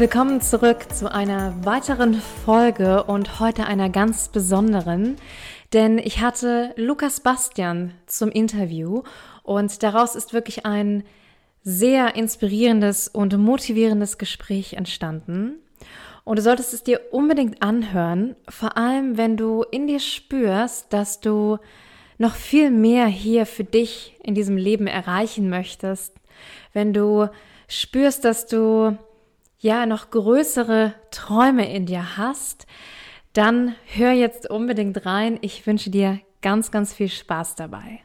Willkommen zurück zu einer weiteren Folge und heute einer ganz besonderen, denn ich hatte Lukas Bastian zum Interview und daraus ist wirklich ein sehr inspirierendes und motivierendes Gespräch entstanden. Und du solltest es dir unbedingt anhören, vor allem wenn du in dir spürst, dass du noch viel mehr hier für dich in diesem Leben erreichen möchtest, wenn du spürst, dass du ja noch größere Träume in dir hast, dann hör jetzt unbedingt rein. Ich wünsche dir ganz, ganz viel Spaß dabei.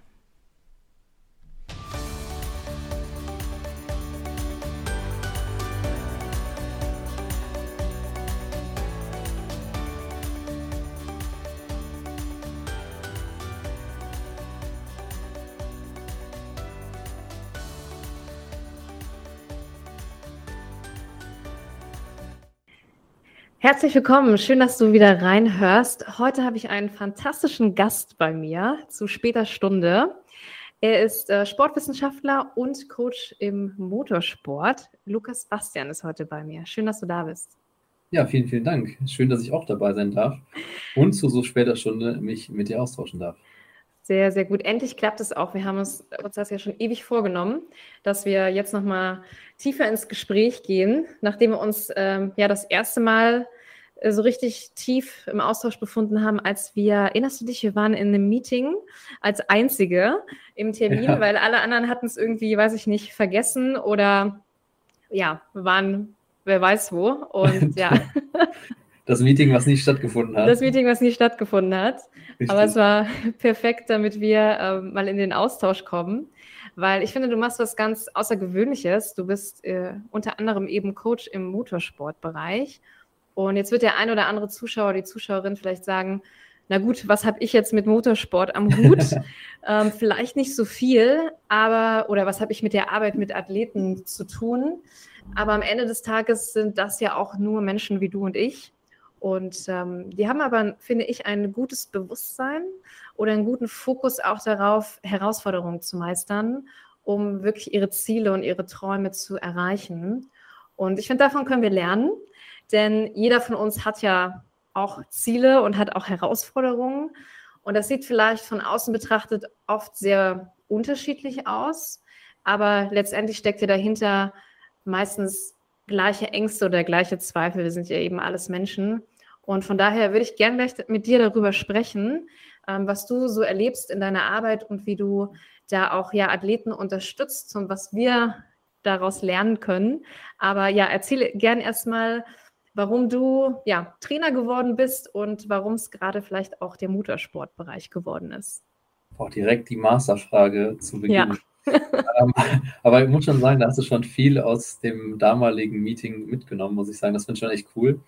Herzlich willkommen, schön, dass du wieder reinhörst. Heute habe ich einen fantastischen Gast bei mir zu später Stunde. Er ist äh, Sportwissenschaftler und Coach im Motorsport. Lukas Bastian ist heute bei mir. Schön, dass du da bist. Ja, vielen, vielen Dank. Schön, dass ich auch dabei sein darf und zu so später Stunde mich mit dir austauschen darf. Sehr, sehr gut. Endlich klappt es auch. Wir haben uns, uns das ja schon ewig vorgenommen, dass wir jetzt nochmal tiefer ins Gespräch gehen, nachdem wir uns ähm, ja das erste Mal so richtig tief im Austausch befunden haben, als wir, erinnerst du dich, wir waren in einem Meeting als Einzige im Termin, ja. weil alle anderen hatten es irgendwie, weiß ich nicht, vergessen oder ja, waren wer weiß wo. Und ja. Das Meeting, was nicht stattgefunden hat. Das Meeting, was nicht stattgefunden hat. Richtig. Aber es war perfekt, damit wir äh, mal in den Austausch kommen. Weil ich finde, du machst was ganz Außergewöhnliches. Du bist äh, unter anderem eben Coach im Motorsportbereich. Und jetzt wird der ein oder andere Zuschauer, die Zuschauerin vielleicht sagen, na gut, was habe ich jetzt mit Motorsport am Hut? ähm, vielleicht nicht so viel, aber oder was habe ich mit der Arbeit mit Athleten zu tun? Aber am Ende des Tages sind das ja auch nur Menschen wie du und ich. Und ähm, die haben aber, finde ich, ein gutes Bewusstsein oder einen guten Fokus auch darauf, Herausforderungen zu meistern, um wirklich ihre Ziele und ihre Träume zu erreichen. Und ich finde, davon können wir lernen, denn jeder von uns hat ja auch Ziele und hat auch Herausforderungen. Und das sieht vielleicht von außen betrachtet oft sehr unterschiedlich aus, aber letztendlich steckt ja dahinter meistens gleiche Ängste oder gleiche Zweifel. Wir sind ja eben alles Menschen. Und von daher würde ich gerne gleich mit dir darüber sprechen, ähm, was du so erlebst in deiner Arbeit und wie du da auch ja Athleten unterstützt und was wir daraus lernen können. Aber ja, erzähle gern erstmal, warum du ja Trainer geworden bist und warum es gerade vielleicht auch der Motorsportbereich geworden ist. Boah, direkt die Masterfrage zu Beginn. Ja. ähm, aber ich muss schon sagen, da hast du schon viel aus dem damaligen Meeting mitgenommen, muss ich sagen. Das finde ich schon echt cool.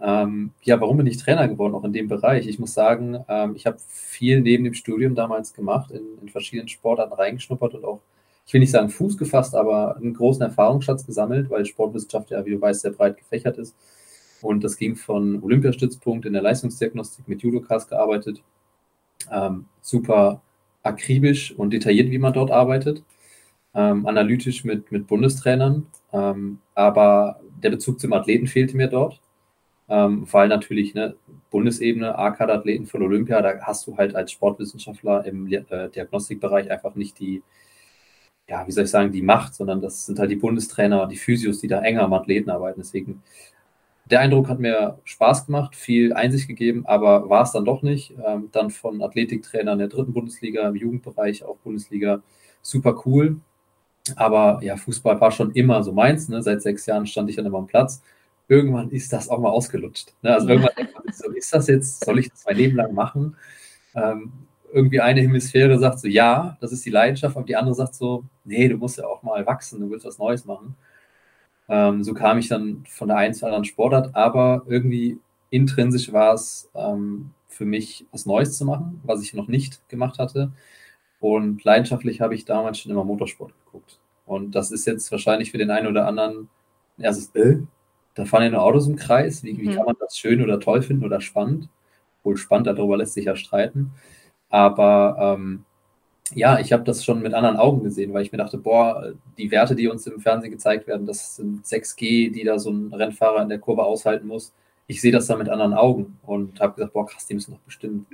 Ähm, ja, warum bin ich Trainer geworden, auch in dem Bereich? Ich muss sagen, ähm, ich habe viel neben dem Studium damals gemacht, in, in, verschiedenen Sportarten reingeschnuppert und auch, ich will nicht sagen Fuß gefasst, aber einen großen Erfahrungsschatz gesammelt, weil Sportwissenschaft ja, wie du weißt, sehr breit gefächert ist. Und das ging von Olympiastützpunkt in der Leistungsdiagnostik mit Judokas gearbeitet. Ähm, super akribisch und detailliert, wie man dort arbeitet, ähm, analytisch mit, mit Bundestrainern, ähm, aber der Bezug zum Athleten fehlte mir dort, ähm, weil natürlich ne, Bundesebene, A-Kader-Athleten von Olympia, da hast du halt als Sportwissenschaftler im äh, Diagnostikbereich einfach nicht die, ja, wie soll ich sagen, die Macht, sondern das sind halt die Bundestrainer, die Physios, die da enger am Athleten arbeiten. Deswegen der Eindruck hat mir Spaß gemacht, viel Einsicht gegeben, aber war es dann doch nicht. Ähm, dann von Athletiktrainern der dritten Bundesliga, im Jugendbereich, auch Bundesliga, super cool. Aber ja, Fußball war schon immer so meins. Ne? Seit sechs Jahren stand ich dann immer am Platz. Irgendwann ist das auch mal ausgelutscht. Ne? Also irgendwann denkt man so, ist das jetzt, soll ich das mein Leben lang machen? Ähm, irgendwie eine Hemisphäre sagt so, ja, das ist die Leidenschaft, aber die andere sagt so, nee, du musst ja auch mal wachsen, du willst was Neues machen. Ähm, so kam ich dann von der einen zu anderen Sportart, aber irgendwie intrinsisch war es ähm, für mich, was Neues zu machen, was ich noch nicht gemacht hatte. Und leidenschaftlich habe ich damals schon immer Motorsport geguckt. Und das ist jetzt wahrscheinlich für den einen oder anderen erstes, äh, da fahren ja nur Autos im Kreis. Wie, wie mhm. kann man das schön oder toll finden oder spannend? Wohl spannend, darüber lässt sich ja streiten. Aber ähm, ja, ich habe das schon mit anderen Augen gesehen, weil ich mir dachte, boah, die Werte, die uns im Fernsehen gezeigt werden, das sind 6G, die da so ein Rennfahrer in der Kurve aushalten muss. Ich sehe das da mit anderen Augen und habe gesagt, boah, krass, die müssen doch bestimmt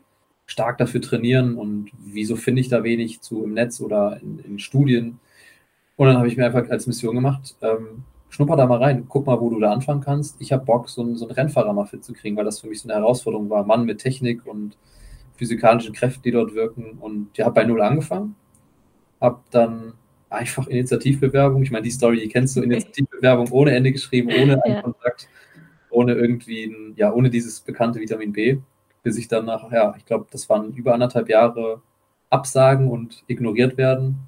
stark dafür trainieren und wieso finde ich da wenig zu im Netz oder in, in Studien. Und dann habe ich mir einfach als Mission gemacht, ähm, schnupper da mal rein, guck mal, wo du da anfangen kannst. Ich habe Bock, so, so einen Rennfahrer mal fit zu kriegen, weil das für mich so eine Herausforderung war. Mann mit Technik und physikalischen Kräften, die dort wirken. Und ja, habe bei Null angefangen, habe dann einfach Initiativbewerbung, ich meine, die Story, die kennst du, Initiativbewerbung ohne Ende geschrieben, ohne einen ja. Kontakt, ohne irgendwie, ein, ja, ohne dieses bekannte Vitamin B bis ich dann nach, ja, ich glaube, das waren über anderthalb Jahre Absagen und ignoriert werden.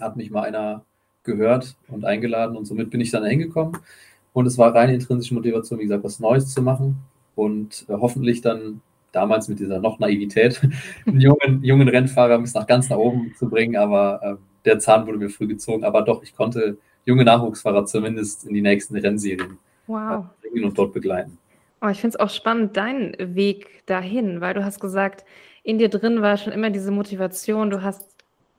Hat mich mal einer gehört und eingeladen und somit bin ich dann hingekommen. Und es war reine intrinsische Motivation, wie gesagt, was Neues zu machen und äh, hoffentlich dann damals mit dieser noch Naivität einen jungen, jungen Rennfahrer bis nach ganz nach oben zu bringen. Aber äh, der Zahn wurde mir früh gezogen. Aber doch, ich konnte junge Nachwuchsfahrer zumindest in die nächsten Rennserien wow. bringen und dort begleiten. Oh, ich finde es auch spannend, dein Weg dahin, weil du hast gesagt, in dir drin war schon immer diese Motivation, du hast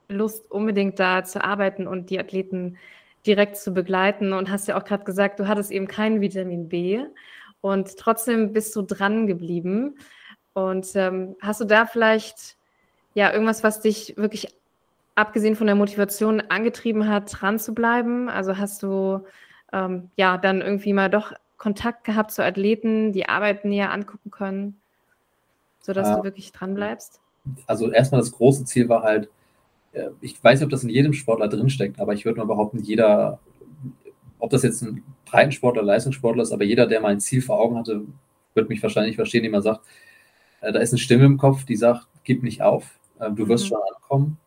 Lust, unbedingt da zu arbeiten und die Athleten direkt zu begleiten und hast ja auch gerade gesagt, du hattest eben kein Vitamin B und trotzdem bist du dran geblieben. Und ähm, hast du da vielleicht ja irgendwas, was dich wirklich abgesehen von der Motivation angetrieben hat, dran zu bleiben? Also hast du ähm, ja dann irgendwie mal doch Kontakt gehabt zu Athleten, die Arbeit näher angucken können, sodass ja. du wirklich dran bleibst? Also erstmal das große Ziel war halt, äh, ich weiß nicht, ob das in jedem Sportler drinsteckt, aber ich würde mal behaupten, jeder, ob das jetzt ein Breitensportler, Leistungssportler ist, aber jeder, der mal ein Ziel vor Augen hatte, wird mich wahrscheinlich verstehen, indem man sagt, da ist eine Stimme im Kopf, die sagt, gib nicht auf, äh, du wirst mhm. schon ankommen.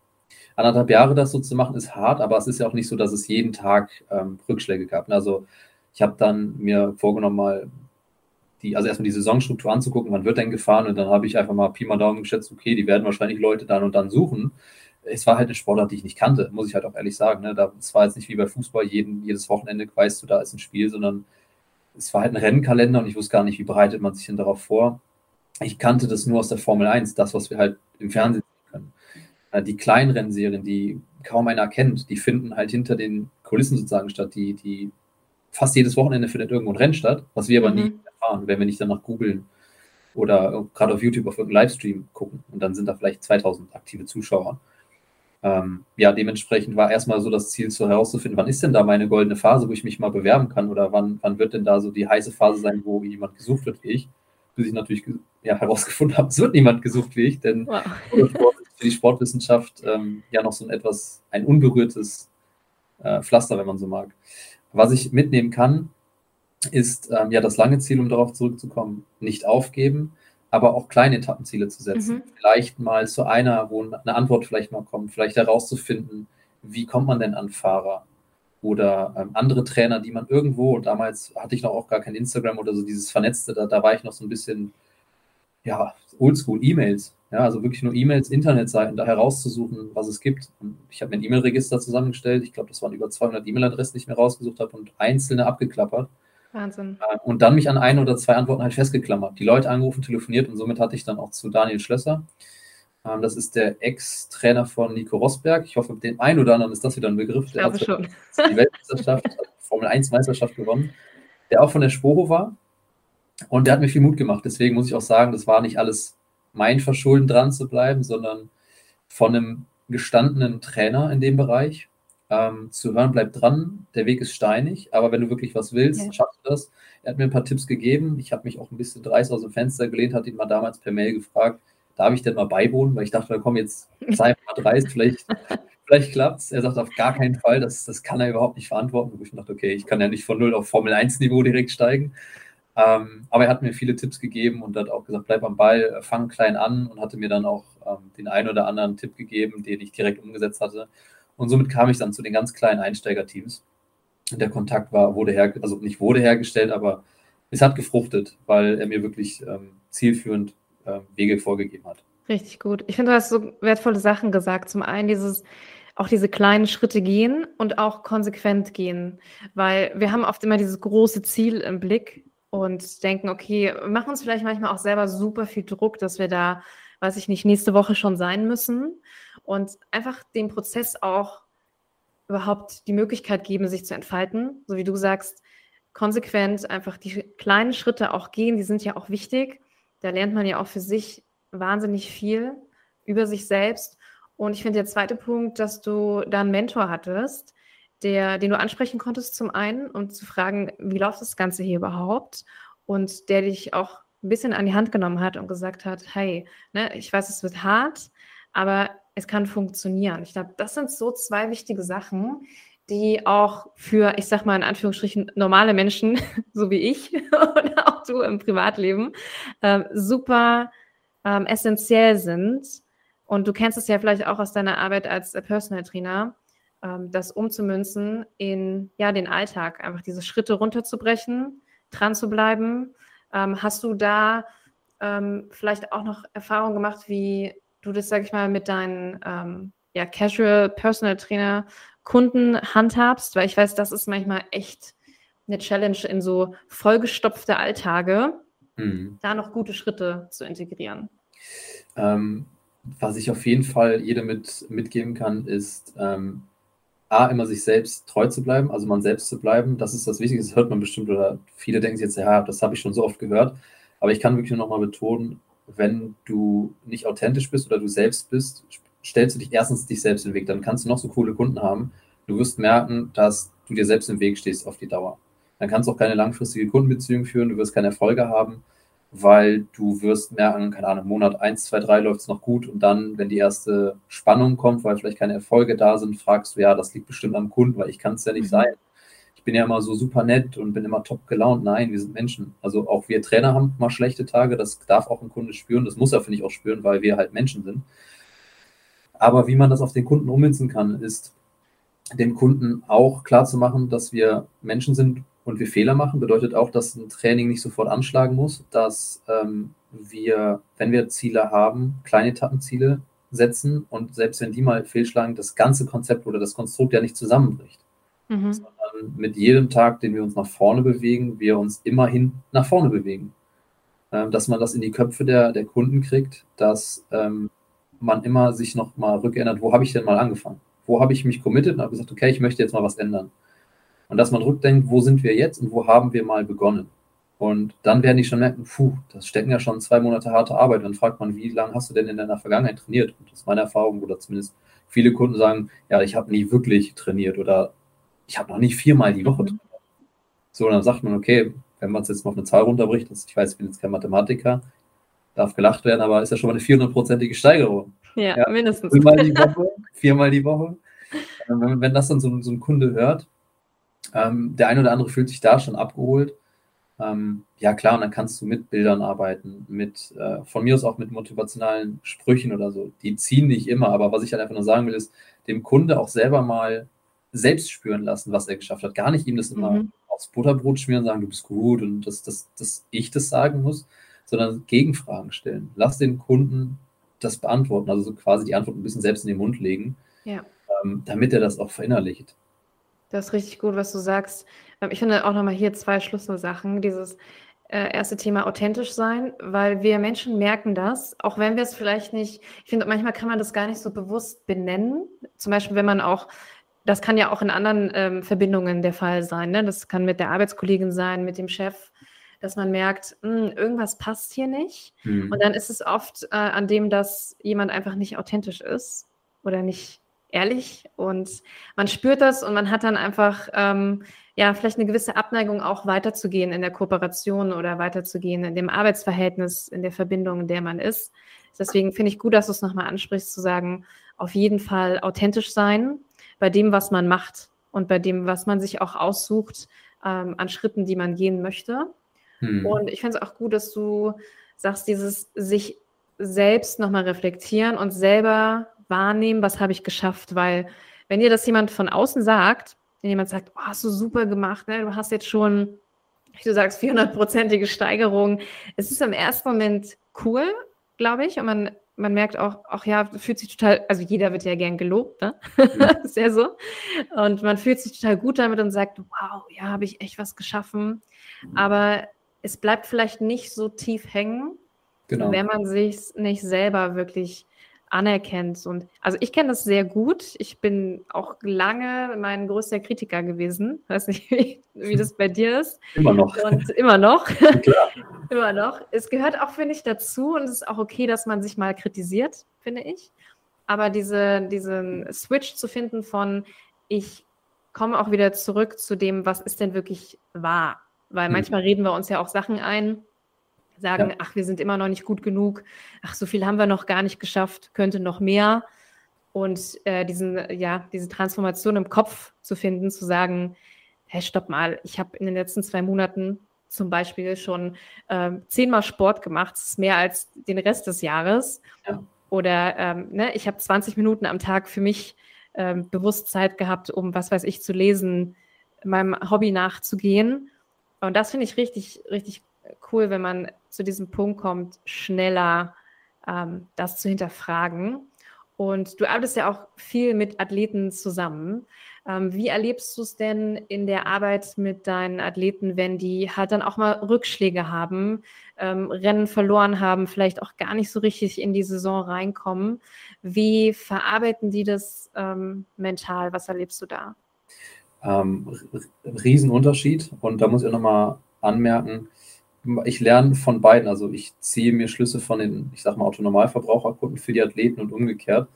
Anderthalb Jahre das so zu machen, ist hart, aber es ist ja auch nicht so, dass es jeden Tag ähm, Rückschläge gab. Also ich habe dann mir vorgenommen, mal die, also erstmal die Saisonstruktur anzugucken, wann wird denn gefahren und dann habe ich einfach mal Pi mal Daumen geschätzt, okay, die werden wahrscheinlich Leute dann und dann suchen. Es war halt eine Sportart, die ich nicht kannte, muss ich halt auch ehrlich sagen. Ne? Das war jetzt nicht wie bei Fußball, jeden, jedes Wochenende weißt du, da ist ein Spiel, sondern es war halt ein Rennkalender und ich wusste gar nicht, wie bereitet man sich denn darauf vor. Ich kannte das nur aus der Formel 1, das, was wir halt im Fernsehen sehen können. Äh, die kleinen Rennserien, die kaum einer kennt, die finden halt hinter den Kulissen sozusagen statt. Die, die fast jedes Wochenende findet irgendwo ein Rennen statt, was wir aber mhm. nie erfahren, wenn wir nicht danach googeln oder gerade auf YouTube auf irgendeinen Livestream gucken und dann sind da vielleicht 2000 aktive Zuschauer. Ähm, ja, dementsprechend war erstmal so das Ziel, so herauszufinden, wann ist denn da meine goldene Phase, wo ich mich mal bewerben kann oder wann, wann wird denn da so die heiße Phase sein, wo jemand gesucht wird wie ich. Bis ich natürlich ja, herausgefunden habe, es wird niemand gesucht wie ich, denn wow. für die Sportwissenschaft ähm, ja noch so ein etwas, ein unberührtes äh, Pflaster, wenn man so mag. Was ich mitnehmen kann, ist ähm, ja das lange Ziel, um darauf zurückzukommen, nicht aufgeben, aber auch kleine Etappenziele zu setzen. Mhm. Vielleicht mal zu einer, wo eine Antwort vielleicht mal kommt, vielleicht herauszufinden, wie kommt man denn an Fahrer oder ähm, andere Trainer, die man irgendwo, damals hatte ich noch auch gar kein Instagram oder so dieses Vernetzte, da, da war ich noch so ein bisschen, ja, oldschool, E-Mails. Ja, also wirklich nur E-Mails, Internetseiten, da herauszusuchen, was es gibt. Und ich habe mir ein E-Mail-Register zusammengestellt. Ich glaube, das waren über 200 E-Mail-Adressen, die ich mir rausgesucht habe und einzelne abgeklappert. Wahnsinn. Äh, und dann mich an ein oder zwei Antworten halt festgeklammert. Die Leute angerufen, telefoniert und somit hatte ich dann auch zu Daniel Schlösser. Ähm, das ist der Ex-Trainer von Nico Rosberg. Ich hoffe, dem einen oder anderen ist das wieder ein Begriff. Der hat schon. die Weltmeisterschaft, Formel 1 Meisterschaft gewonnen, der auch von der Sporo war. Und der hat mir viel Mut gemacht. Deswegen muss ich auch sagen, das war nicht alles mein Verschulden dran zu bleiben, sondern von einem gestandenen Trainer in dem Bereich ähm, zu hören, bleib dran, der Weg ist steinig, aber wenn du wirklich was willst, ja. schaffst du das. Er hat mir ein paar Tipps gegeben. Ich habe mich auch ein bisschen dreist aus dem Fenster gelehnt, hat ihn mal damals per Mail gefragt, darf ich denn mal beiwohnen? Weil ich dachte, komm, jetzt sei mal dreist, vielleicht, vielleicht klappt es. Er sagt auf gar keinen Fall, das, das kann er überhaupt nicht verantworten. Wo ich dachte, okay, ich kann ja nicht von null auf Formel 1 Niveau direkt steigen. Ähm, aber er hat mir viele Tipps gegeben und hat auch gesagt, bleib am Ball, fang klein an und hatte mir dann auch ähm, den einen oder anderen Tipp gegeben, den ich direkt umgesetzt hatte. Und somit kam ich dann zu den ganz kleinen Einsteigerteams. Der Kontakt war, wurde her, also nicht wurde hergestellt, aber es hat gefruchtet, weil er mir wirklich ähm, zielführend äh, Wege vorgegeben hat. Richtig gut. Ich finde, du hast so wertvolle Sachen gesagt. Zum einen dieses, auch diese kleinen Schritte gehen und auch konsequent gehen, weil wir haben oft immer dieses große Ziel im Blick und denken, okay, machen uns vielleicht manchmal auch selber super viel Druck, dass wir da weiß ich nicht, nächste Woche schon sein müssen und einfach den Prozess auch überhaupt die Möglichkeit geben, sich zu entfalten. So wie du sagst, konsequent einfach die kleinen Schritte auch gehen, die sind ja auch wichtig. Da lernt man ja auch für sich wahnsinnig viel über sich selbst. Und ich finde der zweite Punkt, dass du da einen Mentor hattest, der, den du ansprechen konntest zum einen, um zu fragen, wie läuft das Ganze hier überhaupt? Und der dich auch ein bisschen an die Hand genommen hat und gesagt hat, hey, ne, ich weiß, es wird hart, aber es kann funktionieren. Ich glaube, das sind so zwei wichtige Sachen, die auch für, ich sag mal in Anführungsstrichen, normale Menschen, so wie ich oder du im Privatleben, äh, super ähm, essentiell sind. Und du kennst es ja vielleicht auch aus deiner Arbeit als Personal Trainer, ähm, das umzumünzen in ja, den Alltag, einfach diese Schritte runterzubrechen, dran zu bleiben. Ähm, hast du da ähm, vielleicht auch noch Erfahrungen gemacht, wie du das, sag ich mal, mit deinen ähm, ja, Casual Personal Trainer Kunden handhabst, weil ich weiß, das ist manchmal echt eine Challenge in so vollgestopfte Alltage, mhm. da noch gute Schritte zu integrieren. Ähm, was ich auf jeden Fall jedem mit, mitgeben kann, ist ähm, A, immer sich selbst treu zu bleiben, also man selbst zu bleiben. Das ist das Wichtigste, das hört man bestimmt oder viele denken sich jetzt, ja, das habe ich schon so oft gehört. Aber ich kann wirklich nur nochmal betonen, wenn du nicht authentisch bist oder du selbst bist, stellst du dich erstens dich selbst in den Weg. Dann kannst du noch so coole Kunden haben. Du wirst merken, dass du dir selbst im Weg stehst auf die Dauer. Dann kannst du auch keine langfristige Kundenbeziehung führen, du wirst keine Erfolge haben, weil du wirst merken, keine Ahnung, Monat 1, 2, 3 läuft es noch gut und dann, wenn die erste Spannung kommt, weil vielleicht keine Erfolge da sind, fragst du, ja, das liegt bestimmt am Kunden, weil ich kann es ja nicht mhm. sein. Ich bin ja immer so super nett und bin immer top gelaunt. Nein, wir sind Menschen. Also auch wir Trainer haben mal schlechte Tage, das darf auch ein Kunde spüren, das muss er, finde ich, auch spüren, weil wir halt Menschen sind. Aber wie man das auf den Kunden ummünzen kann, ist dem Kunden auch klar zu machen, dass wir Menschen sind und wir Fehler machen. Bedeutet auch, dass ein Training nicht sofort anschlagen muss, dass ähm, wir, wenn wir Ziele haben, kleine Etappenziele setzen und selbst wenn die mal fehlschlagen, das ganze Konzept oder das Konstrukt ja nicht zusammenbricht. Mhm. Sondern mit jedem Tag, den wir uns nach vorne bewegen, wir uns immerhin nach vorne bewegen. Ähm, dass man das in die Köpfe der, der Kunden kriegt, dass ähm, man immer sich noch mal rückerinnert, wo habe ich denn mal angefangen? Wo habe ich mich committed und habe gesagt, okay, ich möchte jetzt mal was ändern. Und dass man rückdenkt, wo sind wir jetzt und wo haben wir mal begonnen? Und dann werden die schon merken, puh, das stecken ja schon zwei Monate harte Arbeit. Und dann fragt man, wie lange hast du denn in deiner Vergangenheit trainiert? Und das ist meine Erfahrung, oder zumindest viele Kunden sagen, ja, ich habe nie wirklich trainiert oder ich habe noch nicht viermal die Woche mhm. trainiert. So, und dann sagt man, okay, wenn man es jetzt mal auf eine Zahl runterbricht, das, ich weiß, ich bin jetzt kein Mathematiker, darf gelacht werden, aber ist ja schon mal eine 400-prozentige Steigerung. Ja, ja, mindestens. Viermal die Woche, viermal die Woche. Ähm, wenn, wenn das dann so, so, ein Kunde hört, ähm, der eine oder andere fühlt sich da schon abgeholt. Ähm, ja, klar, und dann kannst du mit Bildern arbeiten, mit, äh, von mir aus auch mit motivationalen Sprüchen oder so. Die ziehen nicht immer, aber was ich halt einfach nur sagen will, ist, dem Kunde auch selber mal selbst spüren lassen, was er geschafft hat. Gar nicht ihm das immer mhm. aufs Butterbrot schmieren und sagen, du bist gut und dass, dass, dass ich das sagen muss, sondern Gegenfragen stellen. Lass den Kunden das beantworten, also so quasi die Antwort ein bisschen selbst in den Mund legen, ja. ähm, damit er das auch verinnerlicht. Das ist richtig gut, was du sagst. Ähm, ich finde auch nochmal hier zwei Schlüsselsachen. Dieses äh, erste Thema authentisch sein, weil wir Menschen merken das, auch wenn wir es vielleicht nicht, ich finde, manchmal kann man das gar nicht so bewusst benennen. Zum Beispiel, wenn man auch das kann ja auch in anderen ähm, Verbindungen der Fall sein. Ne? Das kann mit der Arbeitskollegin sein, mit dem Chef, dass man merkt, mh, hm, irgendwas passt hier nicht. Mhm. Und dann ist es oft äh, an dem, dass jemand einfach nicht authentisch ist oder nicht ehrlich. Und man spürt das und man hat dann einfach ähm, ja vielleicht eine gewisse Abneigung, auch weiterzugehen in der Kooperation oder weiterzugehen in dem Arbeitsverhältnis, in der Verbindung, in der man ist. Deswegen finde ich gut, dass du es nochmal ansprichst, zu sagen, auf jeden Fall authentisch sein bei dem, was man macht und bei dem, was man sich auch aussucht ähm, an Schritten, die man gehen möchte. Hm. Und ich finde es auch gut, dass du sagst, dieses sich selbst nochmal reflektieren und selber wahrnehmen, was habe ich geschafft, weil wenn dir das jemand von außen sagt, wenn jemand sagt, oh, hast du super gemacht, ne? du hast jetzt schon, wie du sagst, 400-prozentige Steigerung, es ist im ersten Moment cool, glaube ich, und man, man merkt auch, ach ja, fühlt sich total, also jeder wird ja gern gelobt, ne? Ja. ist ja so. Und man fühlt sich total gut damit und sagt, wow, ja, habe ich echt was geschaffen. Aber es bleibt vielleicht nicht so tief hängen, genau. wenn man sich nicht selber wirklich anerkennt. Und also ich kenne das sehr gut. Ich bin auch lange mein größter Kritiker gewesen. Weiß nicht, wie, wie, das bei dir ist. Immer noch. Und immer noch. Klar. immer noch. Es gehört auch, finde ich, dazu und es ist auch okay, dass man sich mal kritisiert, finde ich. Aber diese, diesen Switch zu finden von, ich komme auch wieder zurück zu dem, was ist denn wirklich wahr? Weil hm. manchmal reden wir uns ja auch Sachen ein, sagen, ja. ach, wir sind immer noch nicht gut genug, ach, so viel haben wir noch gar nicht geschafft, könnte noch mehr. Und äh, diesen, ja, diese Transformation im Kopf zu finden, zu sagen, hey, stopp mal, ich habe in den letzten zwei Monaten zum Beispiel schon äh, zehnmal Sport gemacht, das ist mehr als den Rest des Jahres. Ja. Oder ähm, ne, ich habe 20 Minuten am Tag für mich ähm, bewusst Zeit gehabt, um was weiß ich zu lesen, meinem Hobby nachzugehen. Und das finde ich richtig, richtig cool, wenn man zu diesem Punkt kommt, schneller ähm, das zu hinterfragen. Und du arbeitest ja auch viel mit Athleten zusammen. Ähm, wie erlebst du es denn in der Arbeit mit deinen Athleten, wenn die halt dann auch mal Rückschläge haben, ähm, Rennen verloren haben, vielleicht auch gar nicht so richtig in die Saison reinkommen? Wie verarbeiten die das ähm, mental? Was erlebst du da? Ähm, Riesenunterschied. Und da muss ich nochmal anmerken, ich lerne von beiden. Also ich ziehe mir Schlüsse von den, ich sag mal, Autonormalverbraucherkunden für die Athleten und umgekehrt.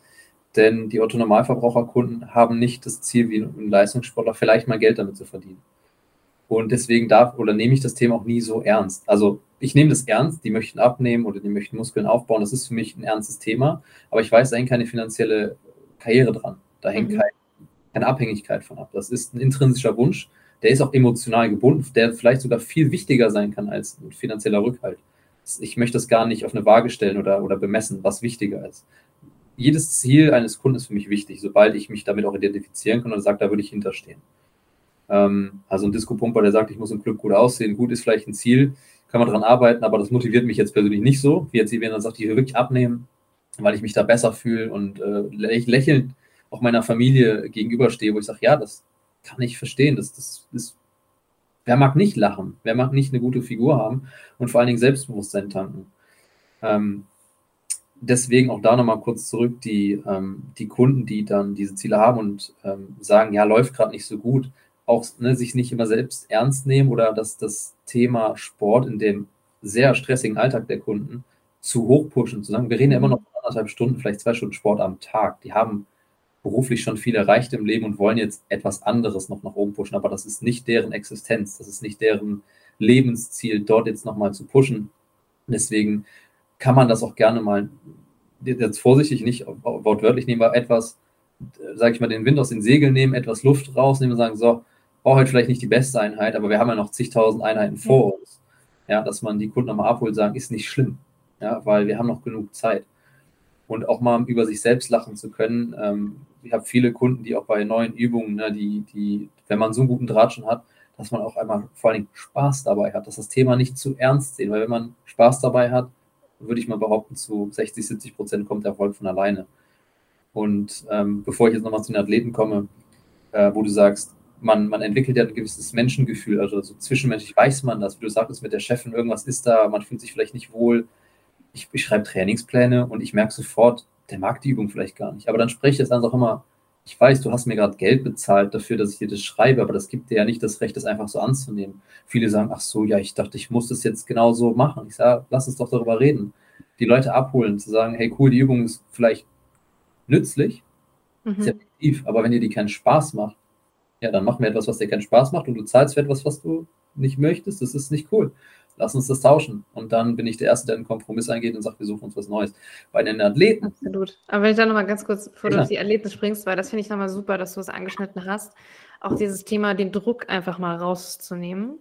Denn die Autonormalverbraucherkunden haben nicht das Ziel, wie ein Leistungssportler vielleicht mal Geld damit zu verdienen. Und deswegen darf oder nehme ich das Thema auch nie so ernst. Also ich nehme das ernst, die möchten abnehmen oder die möchten Muskeln aufbauen. Das ist für mich ein ernstes Thema. Aber ich weiß, da hängt keine finanzielle Karriere dran. Da hängt mhm. keine, keine Abhängigkeit von ab. Das ist ein intrinsischer Wunsch, der ist auch emotional gebunden, der vielleicht sogar viel wichtiger sein kann als ein finanzieller Rückhalt. Ich möchte das gar nicht auf eine Waage stellen oder, oder bemessen, was wichtiger ist. Jedes Ziel eines Kunden ist für mich wichtig, sobald ich mich damit auch identifizieren kann und sage, da würde ich hinterstehen. Ähm, also ein Disco-Pumper, der sagt, ich muss im Club gut aussehen, gut ist vielleicht ein Ziel, kann man daran arbeiten, aber das motiviert mich jetzt persönlich nicht so, wie jetzt wenn er sagt, ich will wirklich abnehmen, weil ich mich da besser fühle und äh, lächelnd auch meiner Familie gegenüberstehe, wo ich sage, ja, das, kann ich verstehen. Das, das ist, wer mag nicht lachen? Wer mag nicht eine gute Figur haben und vor allen Dingen Selbstbewusstsein tanken? Ähm, deswegen auch da nochmal kurz zurück, die, ähm, die Kunden, die dann diese Ziele haben und ähm, sagen, ja, läuft gerade nicht so gut, auch ne, sich nicht immer selbst ernst nehmen oder dass das Thema Sport in dem sehr stressigen Alltag der Kunden zu hoch pushen, zu sagen, wir reden ja immer noch anderthalb Stunden, vielleicht zwei Stunden Sport am Tag. Die haben beruflich schon viel erreicht im Leben und wollen jetzt etwas anderes noch nach oben pushen, aber das ist nicht deren Existenz, das ist nicht deren Lebensziel, dort jetzt nochmal zu pushen. Deswegen kann man das auch gerne mal, jetzt vorsichtig, nicht wortwörtlich nehmen, aber etwas, sage ich mal, den Wind aus den Segeln nehmen, etwas Luft rausnehmen und sagen, so, brauche heute vielleicht nicht die beste Einheit, aber wir haben ja noch zigtausend Einheiten vor uns. Ja, dass man die Kunden nochmal abholt, sagen, ist nicht schlimm. Ja, weil wir haben noch genug Zeit. Und auch mal über sich selbst lachen zu können, ähm, ich habe viele Kunden, die auch bei neuen Übungen, ne, die, die, wenn man so einen guten Draht schon hat, dass man auch einmal vor allem Spaß dabei hat, dass das Thema nicht zu ernst sehen, weil wenn man Spaß dabei hat, würde ich mal behaupten, zu 60, 70 Prozent kommt der Erfolg von alleine. Und ähm, bevor ich jetzt nochmal zu den Athleten komme, äh, wo du sagst, man, man entwickelt ja ein gewisses Menschengefühl, also so zwischenmenschlich weiß man das, wie du sagtest mit der Chefin, irgendwas ist da, man fühlt sich vielleicht nicht wohl. Ich, ich schreibe Trainingspläne und ich merke sofort, der mag die Übung vielleicht gar nicht. Aber dann spreche ich jetzt einfach immer, ich weiß, du hast mir gerade Geld bezahlt dafür, dass ich dir das schreibe, aber das gibt dir ja nicht das Recht, das einfach so anzunehmen. Viele sagen, ach so, ja, ich dachte, ich muss das jetzt genau so machen. Ich sage, lass uns doch darüber reden. Die Leute abholen, zu sagen, hey, cool, die Übung ist vielleicht nützlich, mhm. effektiv, aber wenn dir die keinen Spaß macht, ja, dann mach mir etwas, was dir keinen Spaß macht und du zahlst für etwas, was du nicht möchtest, das ist nicht cool lass uns das tauschen. Und dann bin ich der Erste, der einen Kompromiss eingeht und sagt, wir suchen uns was Neues. Bei den Athleten. Absolut. Aber wenn ich da nochmal ganz kurz, bevor du auf die Athleten springst, weil das finde ich nochmal super, dass du es angeschnitten hast, auch dieses Thema, den Druck einfach mal rauszunehmen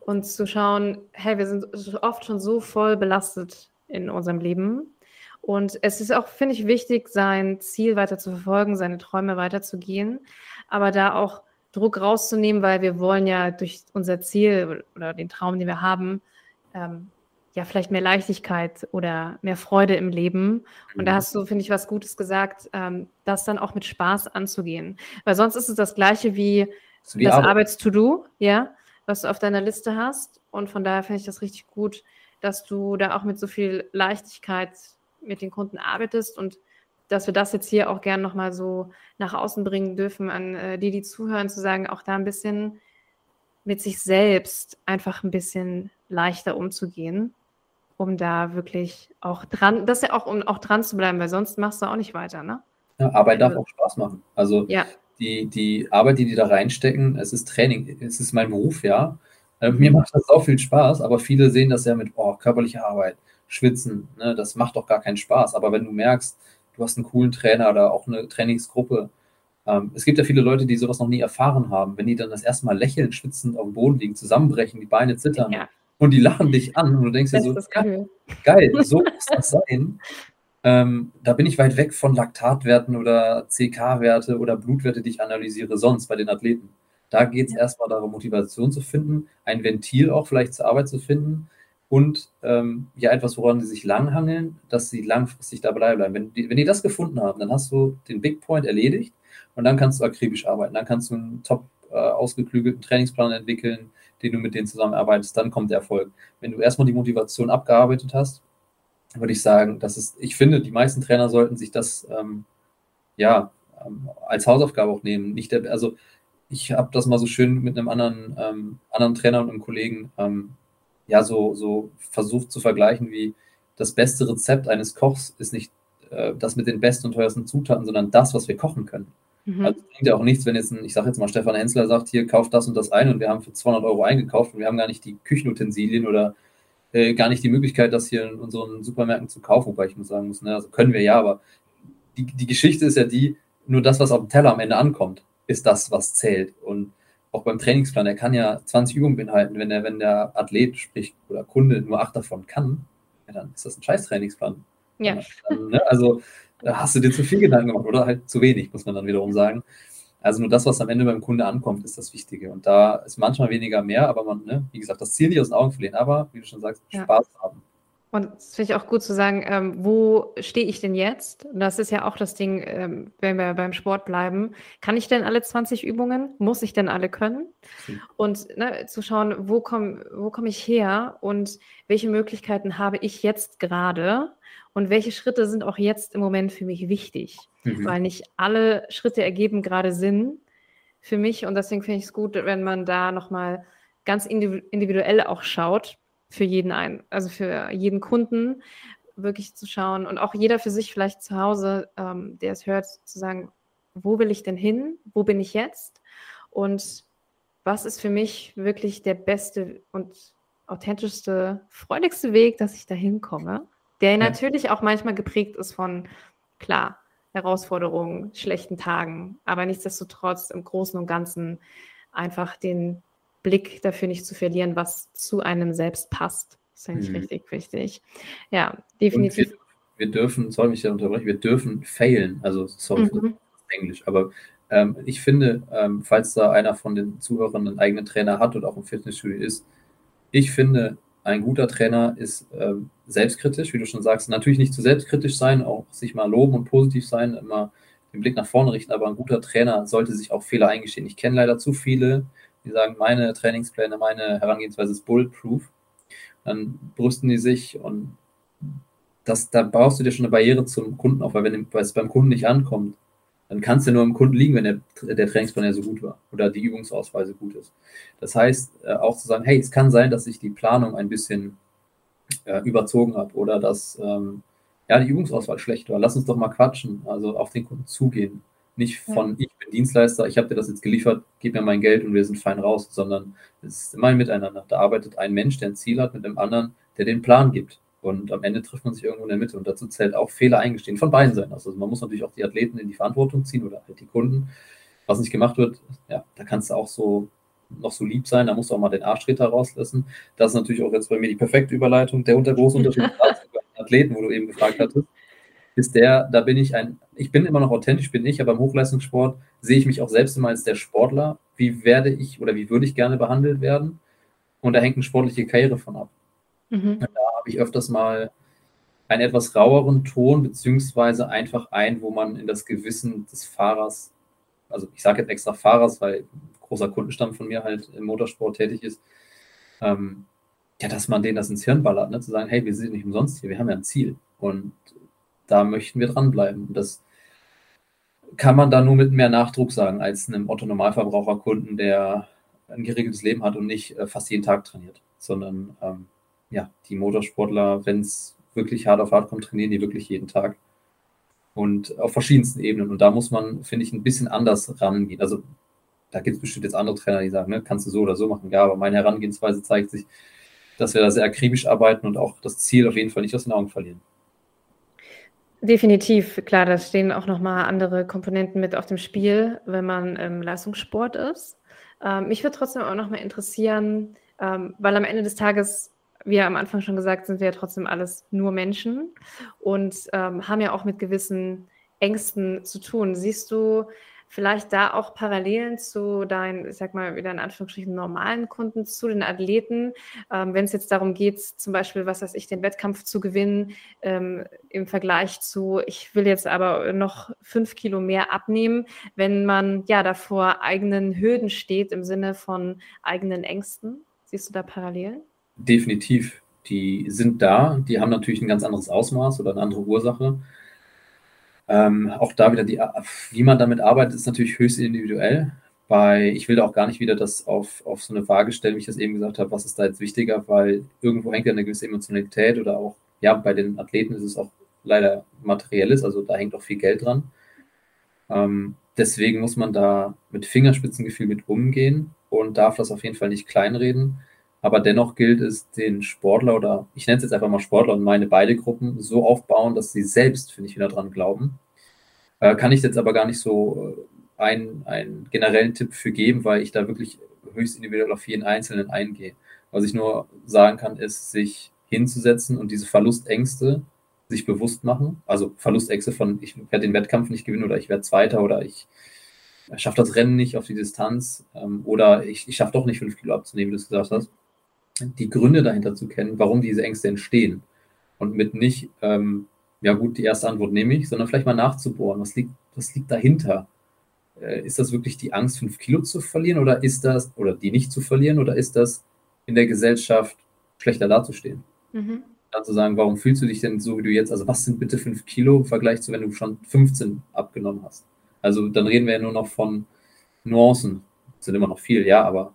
und zu schauen, hey, wir sind oft schon so voll belastet in unserem Leben. Und es ist auch, finde ich, wichtig, sein Ziel weiter zu verfolgen, seine Träume weiterzugehen, aber da auch Druck rauszunehmen, weil wir wollen ja durch unser Ziel oder den Traum, den wir haben, ähm, ja, vielleicht mehr Leichtigkeit oder mehr Freude im Leben. Und da mhm. hast du, finde ich, was Gutes gesagt, ähm, das dann auch mit Spaß anzugehen. Weil sonst ist es das Gleiche wie, wie das Arbeits-To-Do, ja, was du auf deiner Liste hast. Und von daher finde ich das richtig gut, dass du da auch mit so viel Leichtigkeit mit den Kunden arbeitest und dass wir das jetzt hier auch gern nochmal so nach außen bringen dürfen an äh, die, die zuhören, zu sagen, auch da ein bisschen mit sich selbst einfach ein bisschen leichter umzugehen, um da wirklich auch dran, das ja auch, um auch dran zu bleiben, weil sonst machst du auch nicht weiter, ne? Ja, Arbeit darf auch Spaß machen. Also ja. die, die Arbeit, die die da reinstecken, es ist Training, es ist mein Beruf, ja. Äh, mir macht das auch viel Spaß, aber viele sehen das ja mit oh, körperlicher Arbeit, Schwitzen, ne, das macht doch gar keinen Spaß. Aber wenn du merkst, du hast einen coolen Trainer oder auch eine Trainingsgruppe, ähm, es gibt ja viele Leute, die sowas noch nie erfahren haben, wenn die dann das erste Mal lächeln, schwitzend auf dem Boden liegen, zusammenbrechen, die Beine zittern ja. und die lachen dich an und du denkst dir so, geil. geil, so muss das sein. Ähm, da bin ich weit weg von Laktatwerten oder CK-Werte oder Blutwerte, die ich analysiere sonst bei den Athleten. Da geht es ja. erstmal darum, Motivation zu finden, ein Ventil auch vielleicht zur Arbeit zu finden und ähm, ja etwas, woran sie sich langhangeln, dass sie langfristig dabei bleiben. Wenn die, wenn die das gefunden haben, dann hast du den Big Point erledigt und dann kannst du akribisch arbeiten. Dann kannst du einen top äh, ausgeklügelten Trainingsplan entwickeln, den du mit denen zusammenarbeitest. Dann kommt der Erfolg. Wenn du erstmal die Motivation abgearbeitet hast, würde ich sagen, dass es, ich finde, die meisten Trainer sollten sich das ähm, ja ähm, als Hausaufgabe auch nehmen. Nicht der, also ich habe das mal so schön mit einem anderen, ähm, anderen Trainer und einem Kollegen ähm, ja so, so versucht zu vergleichen, wie das beste Rezept eines Kochs ist nicht äh, das mit den besten und teuersten Zutaten, sondern das, was wir kochen können. Mhm. Also bringt ja auch nichts, wenn jetzt, ein, ich sage jetzt mal, Stefan Hensler sagt, hier, kauft das und das ein und wir haben für 200 Euro eingekauft und wir haben gar nicht die Küchenutensilien oder äh, gar nicht die Möglichkeit, das hier in unseren Supermärkten zu kaufen, wobei ich muss sagen muss, ne, also können wir ja, aber die, die Geschichte ist ja die, nur das, was auf dem Teller am Ende ankommt ist das, was zählt. Und auch beim Trainingsplan, er kann ja 20 Übungen beinhalten. Wenn der, wenn der Athlet, sprich oder Kunde, nur acht davon kann, ja, dann ist das ein scheiß Trainingsplan. Ja. Dann, ne, also da hast du dir zu viel Gedanken gemacht oder halt zu wenig, muss man dann wiederum sagen. Also nur das, was am Ende beim Kunde ankommt, ist das Wichtige. Und da ist manchmal weniger mehr, aber man, ne, wie gesagt, das Ziel nicht aus den Augen verlieren, aber wie du schon sagst, ja. Spaß haben. Und das finde ich auch gut zu sagen, ähm, wo stehe ich denn jetzt? Und das ist ja auch das Ding, ähm, wenn wir beim Sport bleiben. Kann ich denn alle 20 Übungen? Muss ich denn alle können? Mhm. Und ne, zu schauen, wo komme wo komm ich her und welche Möglichkeiten habe ich jetzt gerade und welche Schritte sind auch jetzt im Moment für mich wichtig? Mhm. Weil nicht alle Schritte ergeben gerade Sinn für mich und deswegen finde ich es gut, wenn man da nochmal ganz individuell auch schaut für jeden ein, also für jeden Kunden wirklich zu schauen und auch jeder für sich vielleicht zu Hause, ähm, der es hört, zu sagen, wo will ich denn hin? Wo bin ich jetzt? Und was ist für mich wirklich der beste und authentischste, freudigste Weg, dass ich da hinkomme? Der ja. natürlich auch manchmal geprägt ist von, klar, Herausforderungen, schlechten Tagen, aber nichtsdestotrotz im Großen und Ganzen einfach den Blick dafür nicht zu verlieren, was zu einem selbst passt. Das ist eigentlich mhm. richtig wichtig. Ja, definitiv. Wir, wir, dürfen, sorry, mich da unterbrechen, wir dürfen failen. Also, sorry mhm. für Englisch, aber ähm, ich finde, ähm, falls da einer von den Zuhörern einen eigenen Trainer hat und auch im Fitnessstudio ist, ich finde, ein guter Trainer ist ähm, selbstkritisch, wie du schon sagst, natürlich nicht zu selbstkritisch sein, auch sich mal loben und positiv sein, immer den Blick nach vorne richten, aber ein guter Trainer sollte sich auch Fehler eingestehen. Ich kenne leider zu viele, die sagen, meine Trainingspläne, meine Herangehensweise ist bulletproof. Dann brüsten die sich und das, da brauchst du dir schon eine Barriere zum Kunden auf, weil wenn es beim Kunden nicht ankommt, dann kann es ja nur im Kunden liegen, wenn der, der Trainingsplan ja so gut war oder die Übungsauswahl so gut ist. Das heißt, äh, auch zu sagen, hey, es kann sein, dass ich die Planung ein bisschen äh, überzogen habe oder dass ähm, ja, die Übungsauswahl schlecht war. Lass uns doch mal quatschen, also auf den Kunden zugehen. Nicht von, ja. ich bin Dienstleister, ich habe dir das jetzt geliefert, gib mir mein Geld und wir sind fein raus, sondern es ist immer ein Miteinander. Da arbeitet ein Mensch, der ein Ziel hat, mit einem anderen, der den Plan gibt. Und am Ende trifft man sich irgendwo in der Mitte. Und dazu zählt auch Fehler eingestehen von beiden Seiten. Also man muss natürlich auch die Athleten in die Verantwortung ziehen oder halt die Kunden. Was nicht gemacht wird, ja, da kannst du auch so noch so lieb sein, da musst du auch mal den Arschtreter rauslassen. Das ist natürlich auch jetzt bei mir die perfekte Überleitung. Der große Unterschied zu Athleten, wo du eben gefragt hattest ist der, da bin ich ein, ich bin immer noch authentisch, bin ich, aber im Hochleistungssport sehe ich mich auch selbst immer als der Sportler. Wie werde ich oder wie würde ich gerne behandelt werden? Und da hängt eine sportliche Karriere von ab. Mhm. Da habe ich öfters mal einen etwas raueren Ton, beziehungsweise einfach ein, wo man in das Gewissen des Fahrers, also ich sage jetzt extra Fahrers, weil ein großer Kundenstamm von mir halt im Motorsport tätig ist, ähm, ja, dass man denen das ins Hirn ballert, ne? zu sagen, hey, wir sind nicht umsonst hier, wir haben ja ein Ziel und da möchten wir dranbleiben. Und das kann man da nur mit mehr Nachdruck sagen als einem Otto-Normalverbraucherkunden, der ein geregeltes Leben hat und nicht äh, fast jeden Tag trainiert, sondern ähm, ja, die Motorsportler, wenn es wirklich hart auf hart kommt, trainieren die wirklich jeden Tag und auf verschiedensten Ebenen. Und da muss man, finde ich, ein bisschen anders rangehen. Also da gibt es bestimmt jetzt andere Trainer, die sagen, ne, kannst du so oder so machen. Ja, aber meine Herangehensweise zeigt sich, dass wir da sehr akribisch arbeiten und auch das Ziel auf jeden Fall nicht aus den Augen verlieren. Definitiv, klar, da stehen auch nochmal andere Komponenten mit auf dem Spiel, wenn man im Leistungssport ist. Ähm, mich würde trotzdem auch nochmal interessieren, ähm, weil am Ende des Tages, wie am Anfang schon gesagt, sind wir ja trotzdem alles nur Menschen und ähm, haben ja auch mit gewissen Ängsten zu tun. Siehst du vielleicht da auch Parallelen zu deinen, ich sag mal, wieder in Anführungsstrichen normalen Kunden, zu den Athleten, ähm, wenn es jetzt darum geht, zum Beispiel, was weiß ich, den Wettkampf zu gewinnen, ähm, im Vergleich zu, ich will jetzt aber noch fünf Kilo mehr abnehmen, wenn man ja davor eigenen Hürden steht im Sinne von eigenen Ängsten. Siehst du da Parallelen? Definitiv. Die sind da, die haben natürlich ein ganz anderes Ausmaß oder eine andere Ursache. Ähm, auch da wieder, die, wie man damit arbeitet, ist natürlich höchst individuell. Bei, ich will da auch gar nicht wieder das auf, auf so eine Waage stellen, wie ich das eben gesagt habe, was ist da jetzt wichtiger, weil irgendwo hängt ja eine gewisse Emotionalität oder auch, ja, bei den Athleten ist es auch leider materielles, also da hängt auch viel Geld dran. Ähm, deswegen muss man da mit Fingerspitzengefühl mit umgehen und darf das auf jeden Fall nicht kleinreden. Aber dennoch gilt es, den Sportler oder ich nenne es jetzt einfach mal Sportler und meine beide Gruppen so aufbauen, dass sie selbst, finde ich, wieder dran glauben. Äh, kann ich jetzt aber gar nicht so äh, einen, generellen Tipp für geben, weil ich da wirklich höchst individuell auf jeden Einzelnen eingehe. Was ich nur sagen kann, ist, sich hinzusetzen und diese Verlustängste sich bewusst machen. Also Verlustängste von, ich werde den Wettkampf nicht gewinnen oder ich werde Zweiter oder ich schaffe das Rennen nicht auf die Distanz ähm, oder ich, ich schaffe doch nicht fünf Kilo abzunehmen, wie du es gesagt hast die Gründe dahinter zu kennen, warum diese Ängste entstehen. Und mit nicht, ähm, ja gut, die erste Antwort nehme ich, sondern vielleicht mal nachzubohren, was liegt, was liegt dahinter? Äh, ist das wirklich die Angst, fünf Kilo zu verlieren oder ist das, oder die nicht zu verlieren, oder ist das in der Gesellschaft schlechter dazustehen? Mhm. Dann zu sagen, warum fühlst du dich denn so, wie du jetzt, also was sind bitte fünf Kilo im Vergleich zu, wenn du schon 15 abgenommen hast? Also dann reden wir ja nur noch von Nuancen. Das sind immer noch viel, ja, aber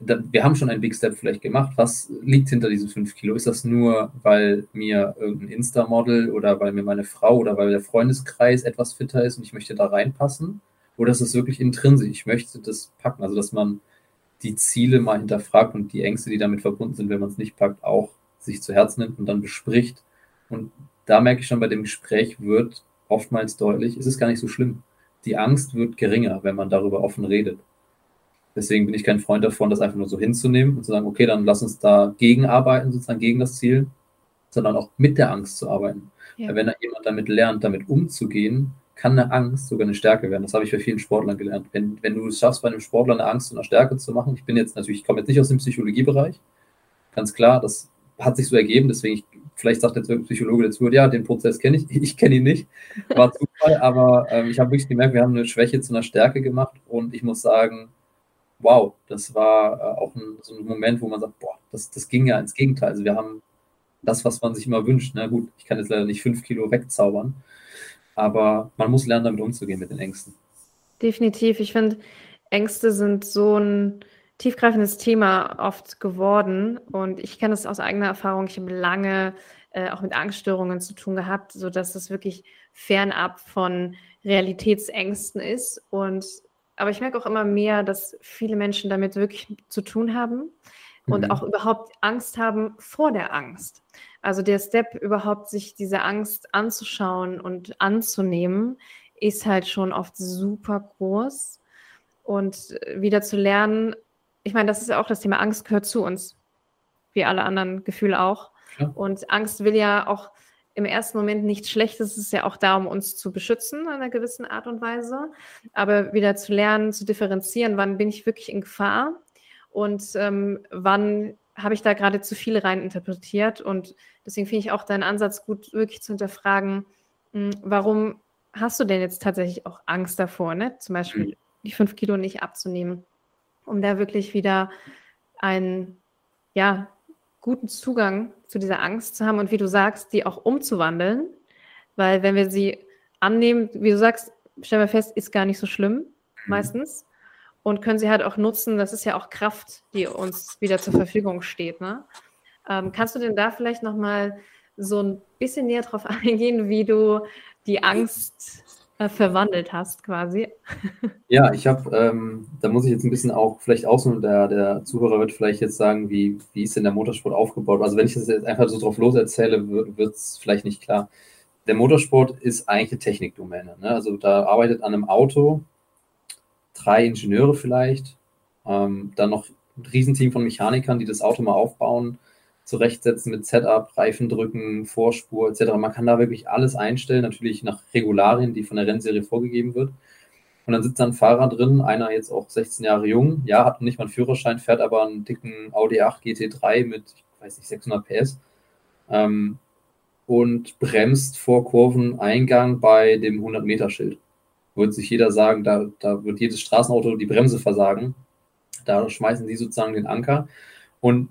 wir haben schon einen Big Step vielleicht gemacht. Was liegt hinter diesen fünf Kilo? Ist das nur, weil mir irgendein Insta-Model oder weil mir meine Frau oder weil der Freundeskreis etwas fitter ist und ich möchte da reinpassen? Oder ist es wirklich intrinsisch? Ich möchte das packen. Also, dass man die Ziele mal hinterfragt und die Ängste, die damit verbunden sind, wenn man es nicht packt, auch sich zu Herzen nimmt und dann bespricht. Und da merke ich schon, bei dem Gespräch wird oftmals deutlich, es ist gar nicht so schlimm. Die Angst wird geringer, wenn man darüber offen redet. Deswegen bin ich kein Freund davon, das einfach nur so hinzunehmen und zu sagen, okay, dann lass uns da gegenarbeiten, sozusagen gegen das Ziel, sondern auch mit der Angst zu arbeiten. Ja. Wenn da jemand damit lernt, damit umzugehen, kann eine Angst sogar eine Stärke werden. Das habe ich bei vielen Sportlern gelernt. Wenn, wenn du es schaffst, bei einem Sportler eine Angst zu einer Stärke zu machen, ich bin jetzt natürlich, ich komme jetzt nicht aus dem Psychologiebereich, ganz klar, das hat sich so ergeben, deswegen, ich, vielleicht sagt jetzt irgendein Psychologe dazu, ja, den Prozess kenne ich, ich kenne ihn nicht, war Zufall, aber ähm, ich habe wirklich gemerkt, wir haben eine Schwäche zu einer Stärke gemacht und ich muss sagen, wow, das war äh, auch ein, so ein Moment, wo man sagt, boah, das, das ging ja ins Gegenteil. Also wir haben das, was man sich immer wünscht. Na gut, ich kann jetzt leider nicht fünf Kilo wegzaubern, aber man muss lernen, damit umzugehen mit den Ängsten. Definitiv. Ich finde, Ängste sind so ein tiefgreifendes Thema oft geworden und ich kenne es aus eigener Erfahrung. Ich habe lange äh, auch mit Angststörungen zu tun gehabt, sodass es wirklich fernab von Realitätsängsten ist und aber ich merke auch immer mehr, dass viele Menschen damit wirklich zu tun haben und mhm. auch überhaupt Angst haben vor der Angst. Also der Step überhaupt, sich diese Angst anzuschauen und anzunehmen, ist halt schon oft super groß. Und wieder zu lernen, ich meine, das ist ja auch das Thema, Angst gehört zu uns, wie alle anderen Gefühle auch. Ja. Und Angst will ja auch im ersten Moment nichts Schlechtes. Es ist ja auch da, um uns zu beschützen in einer gewissen Art und Weise. Aber wieder zu lernen, zu differenzieren, wann bin ich wirklich in Gefahr und ähm, wann habe ich da gerade zu viel reininterpretiert. Und deswegen finde ich auch deinen Ansatz gut, wirklich zu hinterfragen, mh, hm, warum hast du denn jetzt tatsächlich auch Angst davor, ne? zum Beispiel mhm. die fünf Kilo nicht abzunehmen, um da wirklich wieder ein, ja, guten Zugang zu dieser Angst zu haben und wie du sagst, die auch umzuwandeln. Weil wenn wir sie annehmen, wie du sagst, stellen wir fest, ist gar nicht so schlimm mhm. meistens. Und können sie halt auch nutzen. Das ist ja auch Kraft, die uns wieder zur Verfügung steht. Ne? Ähm, kannst du denn da vielleicht nochmal so ein bisschen näher drauf eingehen, wie du die Angst äh, verwandelt hast, quasi? Ja, ich habe, ähm, da muss ich jetzt ein bisschen auch vielleicht ausholen, der, der Zuhörer wird vielleicht jetzt sagen, wie, wie ist denn der Motorsport aufgebaut? Also wenn ich das jetzt einfach so drauf los erzähle, wird es vielleicht nicht klar. Der Motorsport ist eigentlich eine Technikdomäne. Ne? Also da arbeitet an einem Auto drei Ingenieure vielleicht, ähm, dann noch ein Riesenteam von Mechanikern, die das Auto mal aufbauen, zurechtsetzen mit Setup, Reifen drücken, Vorspur etc. Man kann da wirklich alles einstellen, natürlich nach Regularien, die von der Rennserie vorgegeben wird. Und dann sitzt da ein Fahrer drin, einer jetzt auch 16 Jahre jung, ja, hat nicht mal einen Führerschein, fährt aber einen dicken Audi 8 GT3 mit, ich weiß nicht, 600 PS ähm, und bremst vor Kurveneingang bei dem 100-Meter-Schild. Wird sich jeder sagen, da, da wird jedes Straßenauto die Bremse versagen. Da schmeißen die sozusagen den Anker. Und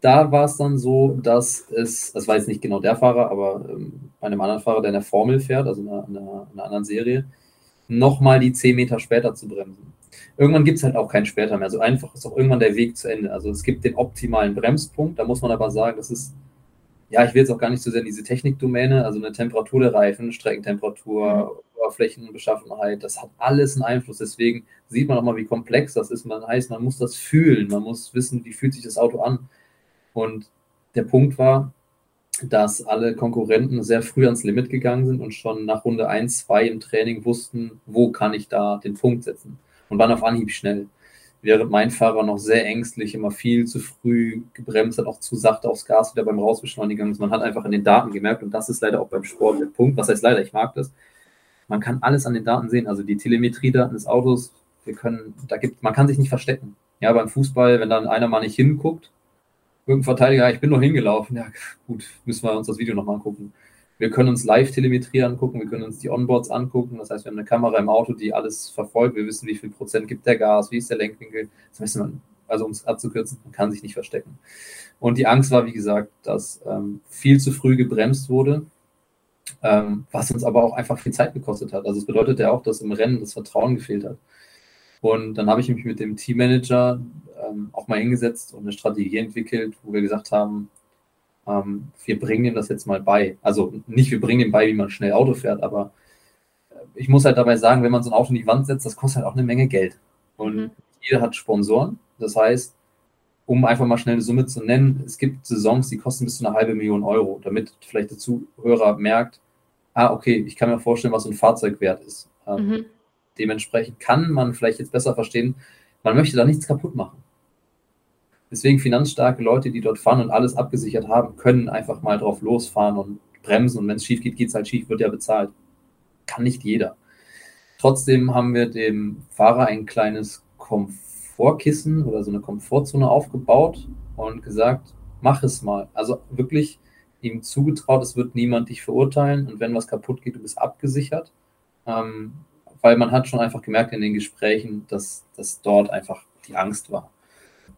da war es dann so, dass es, das war jetzt nicht genau der Fahrer, aber ähm, bei einem anderen Fahrer, der in der Formel fährt, also in einer, in einer anderen Serie, nochmal die 10 Meter später zu bremsen. Irgendwann gibt es halt auch keinen später mehr. So einfach ist auch irgendwann der Weg zu Ende. Also es gibt den optimalen Bremspunkt, da muss man aber sagen, das ist, ja, ich will jetzt auch gar nicht so sehr in diese Technikdomäne, also eine Temperatur der Reifen, Streckentemperatur, mhm. Oberflächenbeschaffenheit, das hat alles einen Einfluss. Deswegen sieht man auch mal, wie komplex das ist. Man heißt, man muss das fühlen, man muss wissen, wie fühlt sich das Auto an. Und der Punkt war, dass alle Konkurrenten sehr früh ans Limit gegangen sind und schon nach Runde 1, 2 im Training wussten, wo kann ich da den Punkt setzen und waren auf Anhieb schnell. Während mein Fahrer noch sehr ängstlich, immer viel zu früh gebremst hat, auch zu sachte aufs Gas wieder beim Rausbeschleunigen ist. Man hat einfach in den Daten gemerkt, und das ist leider auch beim Sport der Punkt, was heißt leider, ich mag das, man kann alles an den Daten sehen, also die Telemetriedaten des Autos, wir können, da gibt, man kann sich nicht verstecken. Ja, beim Fußball, wenn dann einer mal nicht hinguckt, irgendein Verteidiger, ich bin nur hingelaufen. Ja, gut, müssen wir uns das Video nochmal angucken. Wir können uns Live-Telemetrie angucken, wir können uns die Onboards angucken. Das heißt, wir haben eine Kamera im Auto, die alles verfolgt. Wir wissen, wie viel Prozent gibt der Gas, wie ist der Lenkwinkel. Das wissen wir, also um es abzukürzen, man kann sich nicht verstecken. Und die Angst war, wie gesagt, dass ähm, viel zu früh gebremst wurde, ähm, was uns aber auch einfach viel Zeit gekostet hat. Also es bedeutet ja auch, dass im Rennen das Vertrauen gefehlt hat. Und dann habe ich mich mit dem Teammanager ähm, auch mal hingesetzt und eine Strategie entwickelt, wo wir gesagt haben, ähm, wir bringen ihm das jetzt mal bei. Also nicht, wir bringen ihm bei, wie man schnell Auto fährt, aber äh, ich muss halt dabei sagen, wenn man so ein Auto in die Wand setzt, das kostet halt auch eine Menge Geld. Und mhm. jeder hat Sponsoren. Das heißt, um einfach mal schnell eine Summe zu nennen, es gibt Saisons, die kosten bis zu eine halbe Million Euro, damit vielleicht der Zuhörer merkt, ah, okay, ich kann mir vorstellen, was so ein Fahrzeug wert ist. Ähm, mhm. Dementsprechend kann man vielleicht jetzt besser verstehen, man möchte da nichts kaputt machen. Deswegen finanzstarke Leute, die dort fahren und alles abgesichert haben, können einfach mal drauf losfahren und bremsen. Und wenn es schief geht, geht es halt schief, wird ja bezahlt. Kann nicht jeder. Trotzdem haben wir dem Fahrer ein kleines Komfortkissen oder so eine Komfortzone aufgebaut und gesagt, mach es mal. Also wirklich ihm zugetraut, es wird niemand dich verurteilen und wenn was kaputt geht, du bist abgesichert. Ähm, weil man hat schon einfach gemerkt in den Gesprächen, dass, dass dort einfach die Angst war.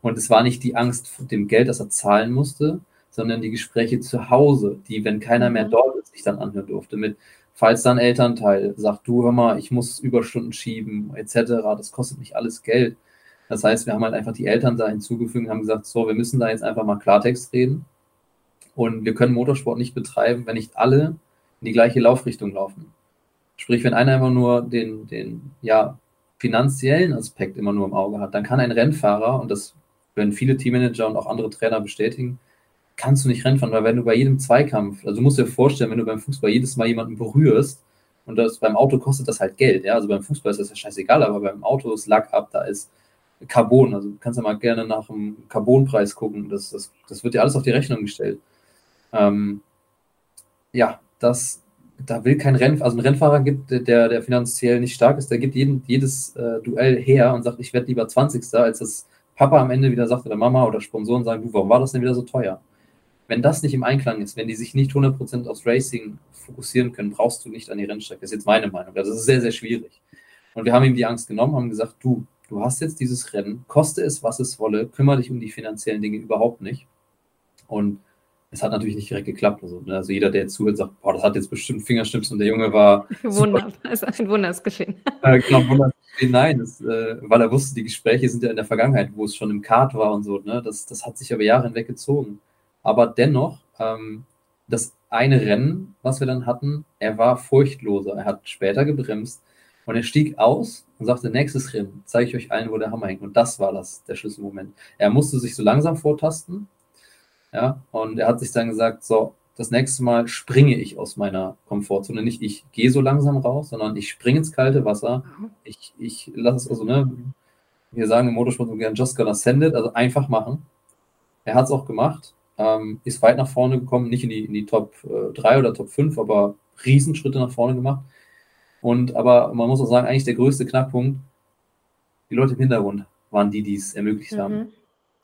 Und es war nicht die Angst vor dem Geld, das er zahlen musste, sondern die Gespräche zu Hause, die, wenn keiner mehr mhm. dort ist, sich dann anhören durfte. Mit, falls dann Elternteil sagt, du hör mal, ich muss Überstunden schieben, etc., das kostet nicht alles Geld. Das heißt, wir haben halt einfach die Eltern da hinzugefügt und haben gesagt, so, wir müssen da jetzt einfach mal Klartext reden. Und wir können Motorsport nicht betreiben, wenn nicht alle in die gleiche Laufrichtung laufen. Sprich, wenn einer immer nur den, den ja, finanziellen Aspekt immer nur im Auge hat, dann kann ein Rennfahrer, und das werden viele Teammanager und auch andere Trainer bestätigen, kannst du nicht Rennen fahren, weil wenn du bei jedem Zweikampf, also du musst dir vorstellen, wenn du beim Fußball jedes Mal jemanden berührst und das beim Auto kostet das halt Geld, ja, also beim Fußball ist das ja scheißegal, aber beim Auto ist Lack ab, da ist Carbon, also du kannst ja mal gerne nach dem Carbonpreis gucken, das, das, das wird dir alles auf die Rechnung gestellt. Ähm, ja, das, da will kein Rennen, also ein Rennfahrer gibt, der, der finanziell nicht stark ist, der gibt jeden, jedes äh, Duell her und sagt, ich werde lieber 20. als das Papa am Ende wieder sagt oder Mama oder Sponsoren sagen, du, warum war das denn wieder so teuer? Wenn das nicht im Einklang ist, wenn die sich nicht 100% aufs Racing fokussieren können, brauchst du nicht an die Rennstrecke. Das ist jetzt meine Meinung. Das ist sehr, sehr schwierig. Und wir haben ihm die Angst genommen, haben gesagt, du, du hast jetzt dieses Rennen, koste es, was es wolle, kümmere dich um die finanziellen Dinge überhaupt nicht. Und es hat natürlich nicht direkt geklappt. Also, ne, also jeder, der jetzt zuhört, sagt, boah, das hat jetzt bestimmt Fingerschnips und der Junge war. Wunder, also ein Wunder ist geschehen. Äh, genau, Wunder ist geschehen. Nein, das, äh, weil er wusste, die Gespräche sind ja in der Vergangenheit, wo es schon im Kart war und so. Ne? Das, das hat sich aber Jahre hinweg gezogen. Aber dennoch, ähm, das eine Rennen, was wir dann hatten, er war furchtloser. Er hat später gebremst und er stieg aus und sagte, nächstes Rennen zeige ich euch allen, wo der Hammer hängt. Und das war das, der Schlüsselmoment. Er musste sich so langsam vortasten, ja, und er hat sich dann gesagt, so, das nächste Mal springe ich aus meiner Komfortzone. Nicht ich gehe so langsam raus, sondern ich springe ins kalte Wasser. Ich, ich lasse es, also, ne, wir sagen im Motorsport so gern, just gonna send it, also einfach machen. Er hat es auch gemacht, ähm, ist weit nach vorne gekommen, nicht in die, in die Top äh, 3 oder Top 5, aber Riesenschritte nach vorne gemacht. Und aber man muss auch sagen, eigentlich der größte Knackpunkt, die Leute im Hintergrund waren die, die es ermöglicht mhm. haben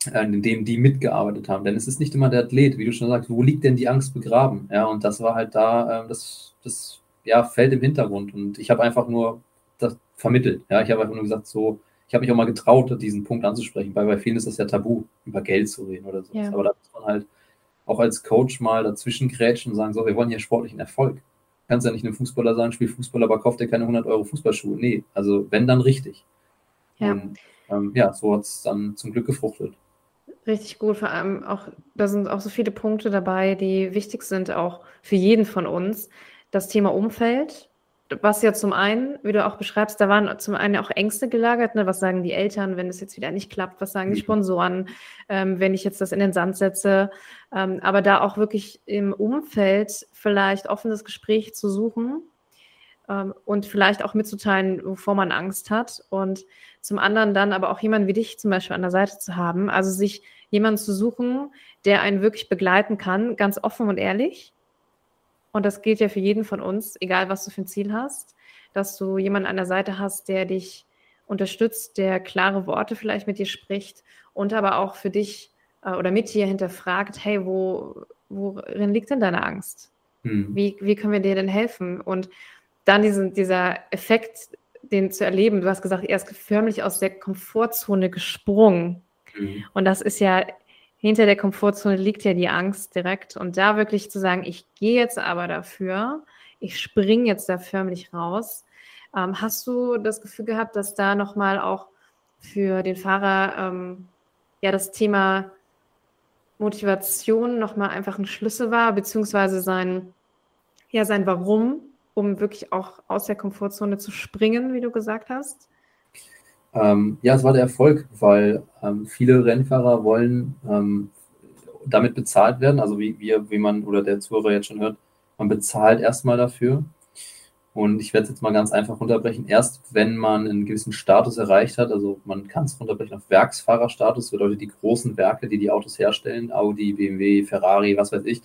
in dem die mitgearbeitet haben. Denn es ist nicht immer der Athlet, wie du schon sagst, wo liegt denn die Angst begraben? Ja, und das war halt da, äh, das, das ja, fällt im Hintergrund. Und ich habe einfach nur das vermittelt. Ja, ich habe einfach nur gesagt, so, ich habe mich auch mal getraut, diesen Punkt anzusprechen, weil bei vielen ist das ja tabu, über Geld zu reden oder so. Ja. Aber da muss man halt auch als Coach mal dazwischen grätschen und sagen, so, wir wollen hier sportlichen Erfolg. Du kannst ja nicht einem Fußballer sagen, spiel Fußball, aber kauft dir keine 100 Euro Fußballschuhe. Nee, also wenn, dann richtig. Ja. Und ähm, ja, so hat es dann zum Glück gefruchtet. Richtig gut, vor allem auch, da sind auch so viele Punkte dabei, die wichtig sind, auch für jeden von uns. Das Thema Umfeld, was ja zum einen, wie du auch beschreibst, da waren zum einen auch Ängste gelagert, ne? was sagen die Eltern, wenn es jetzt wieder nicht klappt, was sagen die mhm. Sponsoren, ähm, wenn ich jetzt das in den Sand setze, ähm, aber da auch wirklich im Umfeld vielleicht offenes Gespräch zu suchen ähm, und vielleicht auch mitzuteilen, wovor man Angst hat und zum anderen dann aber auch jemanden wie dich zum Beispiel an der Seite zu haben, also sich jemanden zu suchen, der einen wirklich begleiten kann, ganz offen und ehrlich. Und das gilt ja für jeden von uns, egal was du für ein Ziel hast, dass du jemanden an der Seite hast, der dich unterstützt, der klare Worte vielleicht mit dir spricht und aber auch für dich äh, oder mit dir hinterfragt, hey, wo, worin liegt denn deine Angst? Mhm. Wie, wie können wir dir denn helfen? Und dann diesen, dieser Effekt, den zu erleben, du hast gesagt, er ist förmlich aus der Komfortzone gesprungen. Mhm. Und das ist ja, hinter der Komfortzone liegt ja die Angst direkt. Und da wirklich zu sagen, ich gehe jetzt aber dafür, ich springe jetzt da förmlich raus. Ähm, hast du das Gefühl gehabt, dass da nochmal auch für den Fahrer ähm, ja das Thema Motivation nochmal einfach ein Schlüssel war, beziehungsweise sein, ja, sein Warum, um wirklich auch aus der Komfortzone zu springen, wie du gesagt hast? Ähm, ja, es war der Erfolg, weil ähm, viele Rennfahrer wollen ähm, damit bezahlt werden. Also wie wir, wie man oder der Zuhörer jetzt schon hört, man bezahlt erstmal dafür. Und ich werde es jetzt mal ganz einfach runterbrechen. Erst wenn man einen gewissen Status erreicht hat, also man kann es runterbrechen auf Werksfahrerstatus, bedeutet die großen Werke, die die Autos herstellen, Audi, BMW, Ferrari, was weiß ich,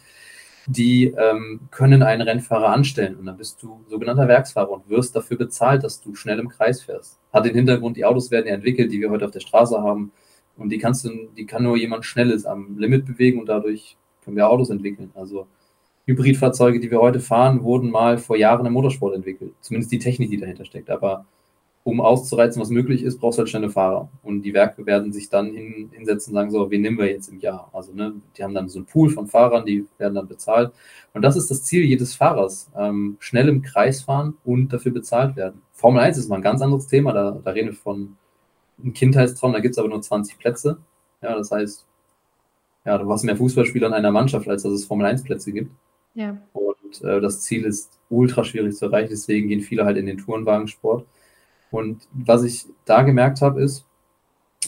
die ähm, können einen Rennfahrer anstellen und dann bist du sogenannter Werksfahrer und wirst dafür bezahlt, dass du schnell im Kreis fährst. Hat den Hintergrund, die Autos werden ja entwickelt, die wir heute auf der Straße haben und die kannst du, die kann nur jemand Schnelles am Limit bewegen und dadurch können wir Autos entwickeln. Also Hybridfahrzeuge, die wir heute fahren, wurden mal vor Jahren im Motorsport entwickelt. Zumindest die Technik, die dahinter steckt. Aber um auszureizen, was möglich ist, brauchst du halt schnelle Fahrer. Und die Werke werden sich dann hin, hinsetzen und sagen, so, wen nehmen wir jetzt im Jahr? Also, ne, die haben dann so einen Pool von Fahrern, die werden dann bezahlt. Und das ist das Ziel jedes Fahrers. Ähm, schnell im Kreis fahren und dafür bezahlt werden. Formel 1 ist mal ein ganz anderes Thema. Da, da reden wir von einem Kindheitstraum, da gibt es aber nur 20 Plätze. Ja, das heißt, ja, du hast mehr Fußballspieler in einer Mannschaft, als dass es Formel 1 Plätze gibt. Ja. Und äh, das Ziel ist ultra schwierig zu erreichen, deswegen gehen viele halt in den Tourenwagensport. Und was ich da gemerkt habe, ist,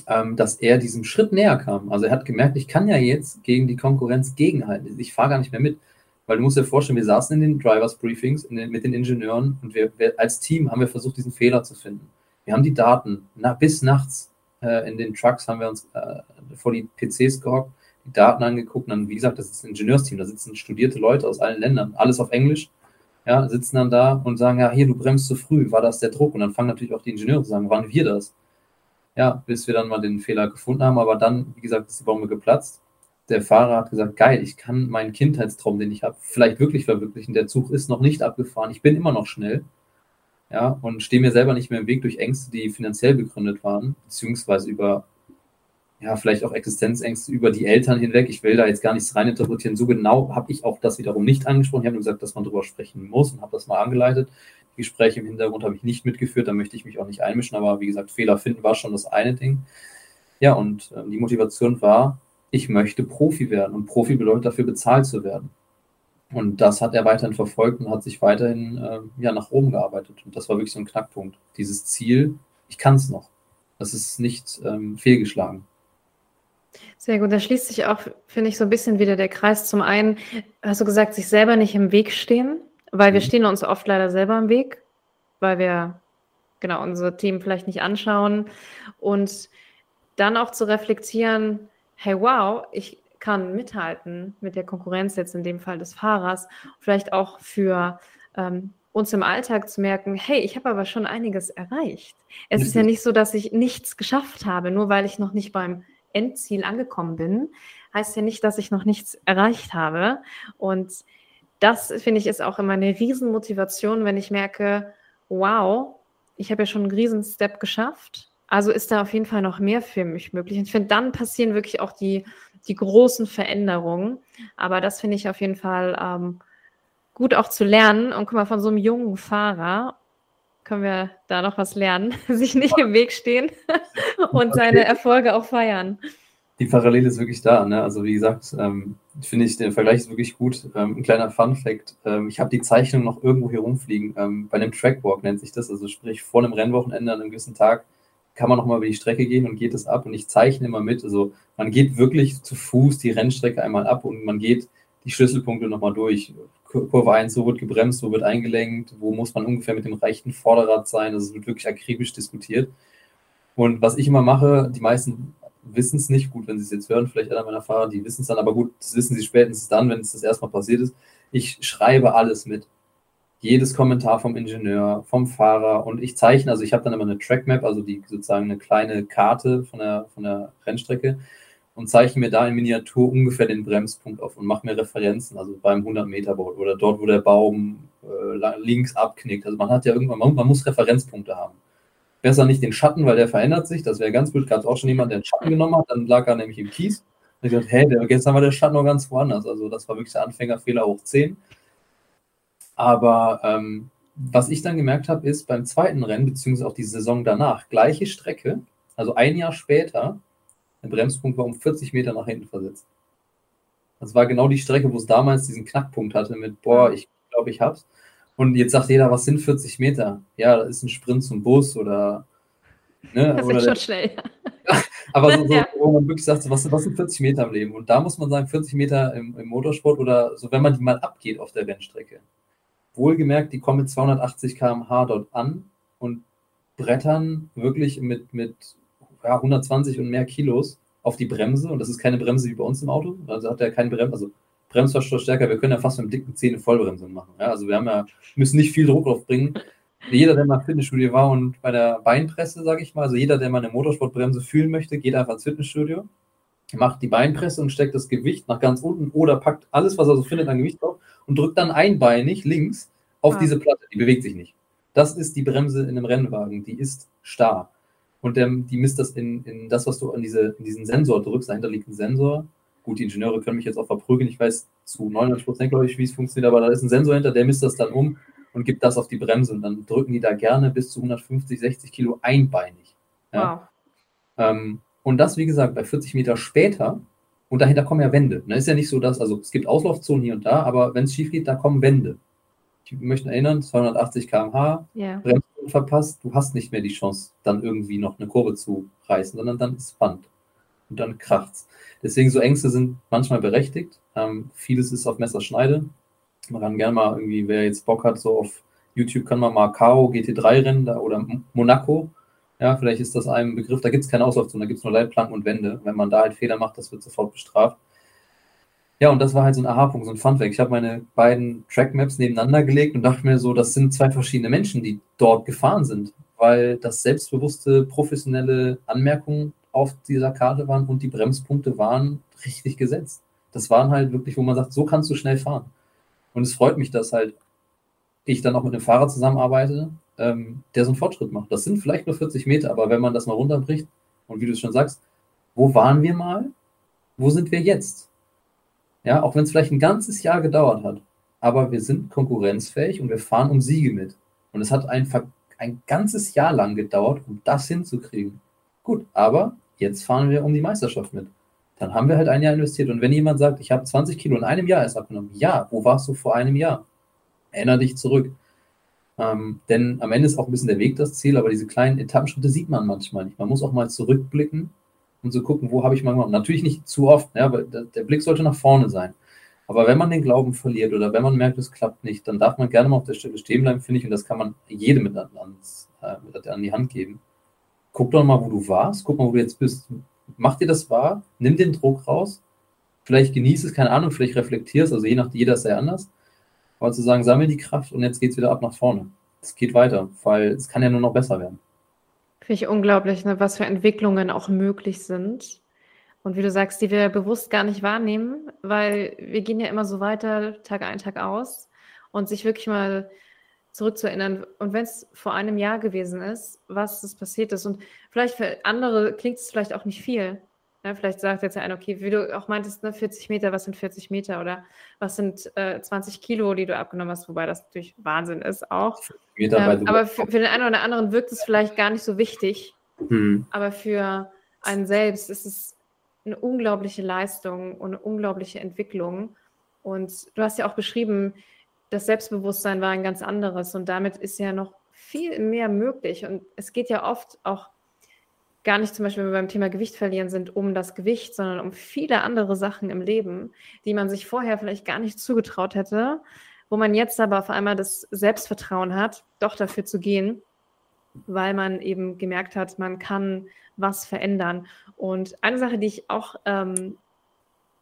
ähm, dass er diesem Schritt näher kam. Also er hat gemerkt, ich kann ja jetzt gegen die Konkurrenz gegenhalten. Ich fahre gar nicht mehr mit. Weil du musst dir vorstellen, wir saßen in den Drivers Briefings den, mit den Ingenieuren und wir, wir, als Team haben wir versucht, diesen Fehler zu finden. Wir haben die Daten na, bis nachts äh, in den Trucks haben wir uns äh, vor die PCs gehockt, die Daten angeguckt und dann, wie gesagt, das ist ein Ingenieursteam, da sitzen studierte Leute aus allen Ländern, alles auf Englisch ja, sitzen dann da und sagen, ja, hier, du bremst zu früh, war das der Druck? Und dann fangen natürlich auch die Ingenieure zu sagen, waren wir das? Ja, bis wir dann mal den Fehler gefunden haben, aber dann, wie gesagt, ist die Bombe geplatzt. Der Fahrer hat gesagt, geil, ich kann meinen Kindheitstraum, den ich habe, vielleicht wirklich verwirklichen. Der Zug ist noch nicht abgefahren, ich bin immer noch schnell. Ja, und stehe mir selber nicht mehr im Weg durch Ängste, die finanziell begründet waren, beziehungsweise über ja, vielleicht auch Existenzängste über die Eltern hinweg. Ich will da jetzt gar nichts reininterpretieren. So genau habe ich auch das wiederum nicht angesprochen. Ich habe nur gesagt, dass man darüber sprechen muss und habe das mal angeleitet. Die Gespräche im Hintergrund habe ich nicht mitgeführt, da möchte ich mich auch nicht einmischen, aber wie gesagt, Fehler finden war schon das eine Ding. Ja, und äh, die Motivation war, ich möchte Profi werden und Profi bedeutet dafür bezahlt zu werden. Und das hat er weiterhin verfolgt und hat sich weiterhin äh, ja, nach oben gearbeitet. Und das war wirklich so ein Knackpunkt. Dieses Ziel, ich kann es noch. Das ist nicht ähm, fehlgeschlagen. Sehr gut, da schließt sich auch, finde ich, so ein bisschen wieder der Kreis. Zum einen hast du gesagt, sich selber nicht im Weg stehen, weil wir mhm. stehen uns oft leider selber im Weg, weil wir genau unsere Themen vielleicht nicht anschauen und dann auch zu reflektieren, hey wow, ich kann mithalten mit der Konkurrenz jetzt in dem Fall des Fahrers, vielleicht auch für ähm, uns im Alltag zu merken, hey, ich habe aber schon einiges erreicht. Es ist ja nicht so, dass ich nichts geschafft habe, nur weil ich noch nicht beim Endziel angekommen bin, heißt ja nicht, dass ich noch nichts erreicht habe. Und das, finde ich, ist auch immer eine Riesenmotivation, wenn ich merke, wow, ich habe ja schon einen Riesenstep geschafft. Also ist da auf jeden Fall noch mehr für mich möglich. Und ich finde, dann passieren wirklich auch die, die großen Veränderungen. Aber das finde ich auf jeden Fall ähm, gut auch zu lernen. Und guck mal, von so einem jungen Fahrer können wir da noch was lernen, sich nicht im Weg stehen und seine Erfolge auch feiern. Die Parallele ist wirklich da. Ne? Also wie gesagt, ähm, finde ich, der Vergleich ist wirklich gut. Ähm, ein kleiner Fun-Fact, ähm, ich habe die Zeichnung noch irgendwo hier rumfliegen. Ähm, bei einem Trackwalk nennt sich das, also sprich vor einem Rennwochenende an einem gewissen Tag kann man nochmal über die Strecke gehen und geht es ab und ich zeichne immer mit. Also man geht wirklich zu Fuß die Rennstrecke einmal ab und man geht die Schlüsselpunkte nochmal durch. Kurve 1, wo wird gebremst, wo wird eingelenkt, wo muss man ungefähr mit dem rechten Vorderrad sein. Also es wird wirklich akribisch diskutiert. Und was ich immer mache, die meisten wissen es nicht, gut, wenn sie es jetzt hören, vielleicht einer meiner Fahrer, die wissen es dann, aber gut, das wissen sie spätestens dann, wenn es das erstmal passiert ist. Ich schreibe alles mit. Jedes Kommentar vom Ingenieur, vom Fahrer und ich zeichne, also ich habe dann immer eine Trackmap, also die sozusagen eine kleine Karte von der, von der Rennstrecke und zeichne mir da in Miniatur ungefähr den Bremspunkt auf und mache mir Referenzen, also beim 100-Meter-Boot oder dort, wo der Baum äh, links abknickt. Also man hat ja irgendwann, man, muss Referenzpunkte haben. Besser nicht den Schatten, weil der verändert sich. Das wäre ganz blöd. Gab es auch schon jemand, der den Schatten genommen hat, dann lag er nämlich im Kies. Und ich dachte, hey, der, haben wir den Schatten noch ganz woanders. Also das war wirklich der Anfängerfehler hoch 10. Aber ähm, was ich dann gemerkt habe, ist beim zweiten Rennen, beziehungsweise auch die Saison danach, gleiche Strecke, also ein Jahr später, der Bremspunkt war um 40 Meter nach hinten versetzt. Das war genau die Strecke, wo es damals diesen Knackpunkt hatte mit, boah, ich glaube, ich hab's. Und jetzt sagt jeder, was sind 40 Meter? Ja, das ist ein Sprint zum Bus oder. Ne, das ist schon schnell. Ja. aber so, so ja. wo man wirklich sagt, was, was sind 40 Meter im Leben? Und da muss man sagen, 40 Meter im, im Motorsport oder so, wenn man die mal abgeht auf der Rennstrecke. Wohlgemerkt, die kommen mit 280 km/h dort an und brettern wirklich mit, mit ja, 120 und mehr Kilos auf die Bremse und das ist keine Bremse wie bei uns im Auto. Also hat er keine Bremse, also Bremsverstärker, wir können ja fast mit dem dicken Zähne Vollbremsung machen. Ja, also wir haben ja, müssen nicht viel Druck aufbringen. Jeder, der mal im Fitnessstudio war und bei der Beinpresse, sage ich mal, also jeder, der mal eine Motorsportbremse fühlen möchte, geht einfach ins Fitnessstudio, macht die Beinpresse und steckt das Gewicht nach ganz unten oder packt alles, was er so findet, an Gewicht drauf und drückt dann einbeinig links auf ja. diese Platte. Die bewegt sich nicht. Das ist die Bremse in einem Rennwagen. Die ist starr und der, die misst das in, in das, was du an diese, in diesen Sensor drückst. Dahinter liegt ein Sensor. Gut, die Ingenieure können mich jetzt auch verprügeln. Ich weiß zu 99 Prozent, glaube ich, wie es funktioniert, aber da ist ein Sensor hinter, der misst das dann um und gibt das auf die Bremse. Und dann drücken die da gerne bis zu 150, 60 Kilo einbeinig. Ja? Wow. Ähm, und das, wie gesagt, bei 40 Meter später. Und dahinter kommen ja Wände. Ne? Ist ja nicht so, dass, also es gibt Auslaufzonen hier und da, aber wenn es schief geht, da kommen Wände. Ich möchte erinnern, 280 km/h, yeah. Verpasst, du hast nicht mehr die Chance, dann irgendwie noch eine Kurve zu reißen, sondern dann ist Band. Und dann kracht's. Deswegen so Ängste sind manchmal berechtigt. Ähm, vieles ist auf Messerschneide. Man kann gerne mal irgendwie, wer jetzt Bock hat, so auf YouTube kann man mal Kao GT3-Rennen oder Monaco. Ja, vielleicht ist das ein Begriff, da gibt es keine Auslaufzone, da gibt es nur Leitplanken und Wände. Wenn man da halt Fehler macht, das wird sofort bestraft. Ja, und das war halt so ein Aha-Punkt, so ein Funfact. Ich habe meine beiden Trackmaps nebeneinander gelegt und dachte mir so, das sind zwei verschiedene Menschen, die dort gefahren sind, weil das selbstbewusste, professionelle Anmerkungen auf dieser Karte waren und die Bremspunkte waren richtig gesetzt. Das waren halt wirklich, wo man sagt, so kannst du schnell fahren. Und es freut mich, dass halt ich dann auch mit einem Fahrer zusammenarbeite, ähm, der so einen Fortschritt macht. Das sind vielleicht nur 40 Meter, aber wenn man das mal runterbricht und wie du es schon sagst, wo waren wir mal? Wo sind wir jetzt? Ja, auch wenn es vielleicht ein ganzes Jahr gedauert hat. Aber wir sind konkurrenzfähig und wir fahren um Siege mit. Und es hat ein, ein ganzes Jahr lang gedauert, um das hinzukriegen. Gut, aber jetzt fahren wir um die Meisterschaft mit. Dann haben wir halt ein Jahr investiert. Und wenn jemand sagt, ich habe 20 Kilo in einem Jahr erst abgenommen, ja, wo warst du vor einem Jahr? Erinner dich zurück. Ähm, denn am Ende ist auch ein bisschen der Weg das Ziel, aber diese kleinen Etappenschritte sieht man manchmal nicht. Man muss auch mal zurückblicken und so gucken, wo habe ich mal gemacht. Natürlich nicht zu oft, ja, aber der Blick sollte nach vorne sein. Aber wenn man den Glauben verliert oder wenn man merkt, es klappt nicht, dann darf man gerne mal auf der Stelle stehen bleiben, finde ich, und das kann man jedem mit ans, äh, an die Hand geben. Guck doch mal, wo du warst, guck mal, wo du jetzt bist. Mach dir das wahr, nimm den Druck raus, vielleicht genieß es, keine Ahnung, vielleicht reflektierst, also je nach jeder ist sehr anders. Aber zu sagen, sammel die Kraft und jetzt geht es wieder ab nach vorne. Es geht weiter, weil es kann ja nur noch besser werden. Finde ich unglaublich, ne, was für Entwicklungen auch möglich sind. Und wie du sagst, die wir bewusst gar nicht wahrnehmen, weil wir gehen ja immer so weiter, Tag ein, Tag aus. Und sich wirklich mal zurückzuerinnern. Und wenn es vor einem Jahr gewesen ist, was das passiert ist. Und vielleicht für andere klingt es vielleicht auch nicht viel. Ja, vielleicht sagt jetzt einer, okay, wie du auch meintest, ne, 40 Meter, was sind 40 Meter oder was sind äh, 20 Kilo, die du abgenommen hast, wobei das natürlich Wahnsinn ist auch. Ähm, aber für, für, den einen oder anderen wirkt es vielleicht gar nicht so wichtig. Hm. Aber für einen selbst ist es eine unglaubliche Leistung und eine unglaubliche Entwicklung. Und du hast ja auch beschrieben, das Selbstbewusstsein war ein ganz anderes und damit ist ja noch viel mehr möglich. Und es geht ja oft auch gar nicht zum Beispiel, wenn wir beim Thema Gewicht verlieren sind, um das Gewicht, sondern um viele andere Sachen im Leben, die man sich vorher vielleicht gar nicht zugetraut hätte, wo man jetzt aber auf einmal das Selbstvertrauen hat, doch dafür zu gehen, weil man eben gemerkt hat, man kann was verändern. Und eine Sache, die ich auch, ähm,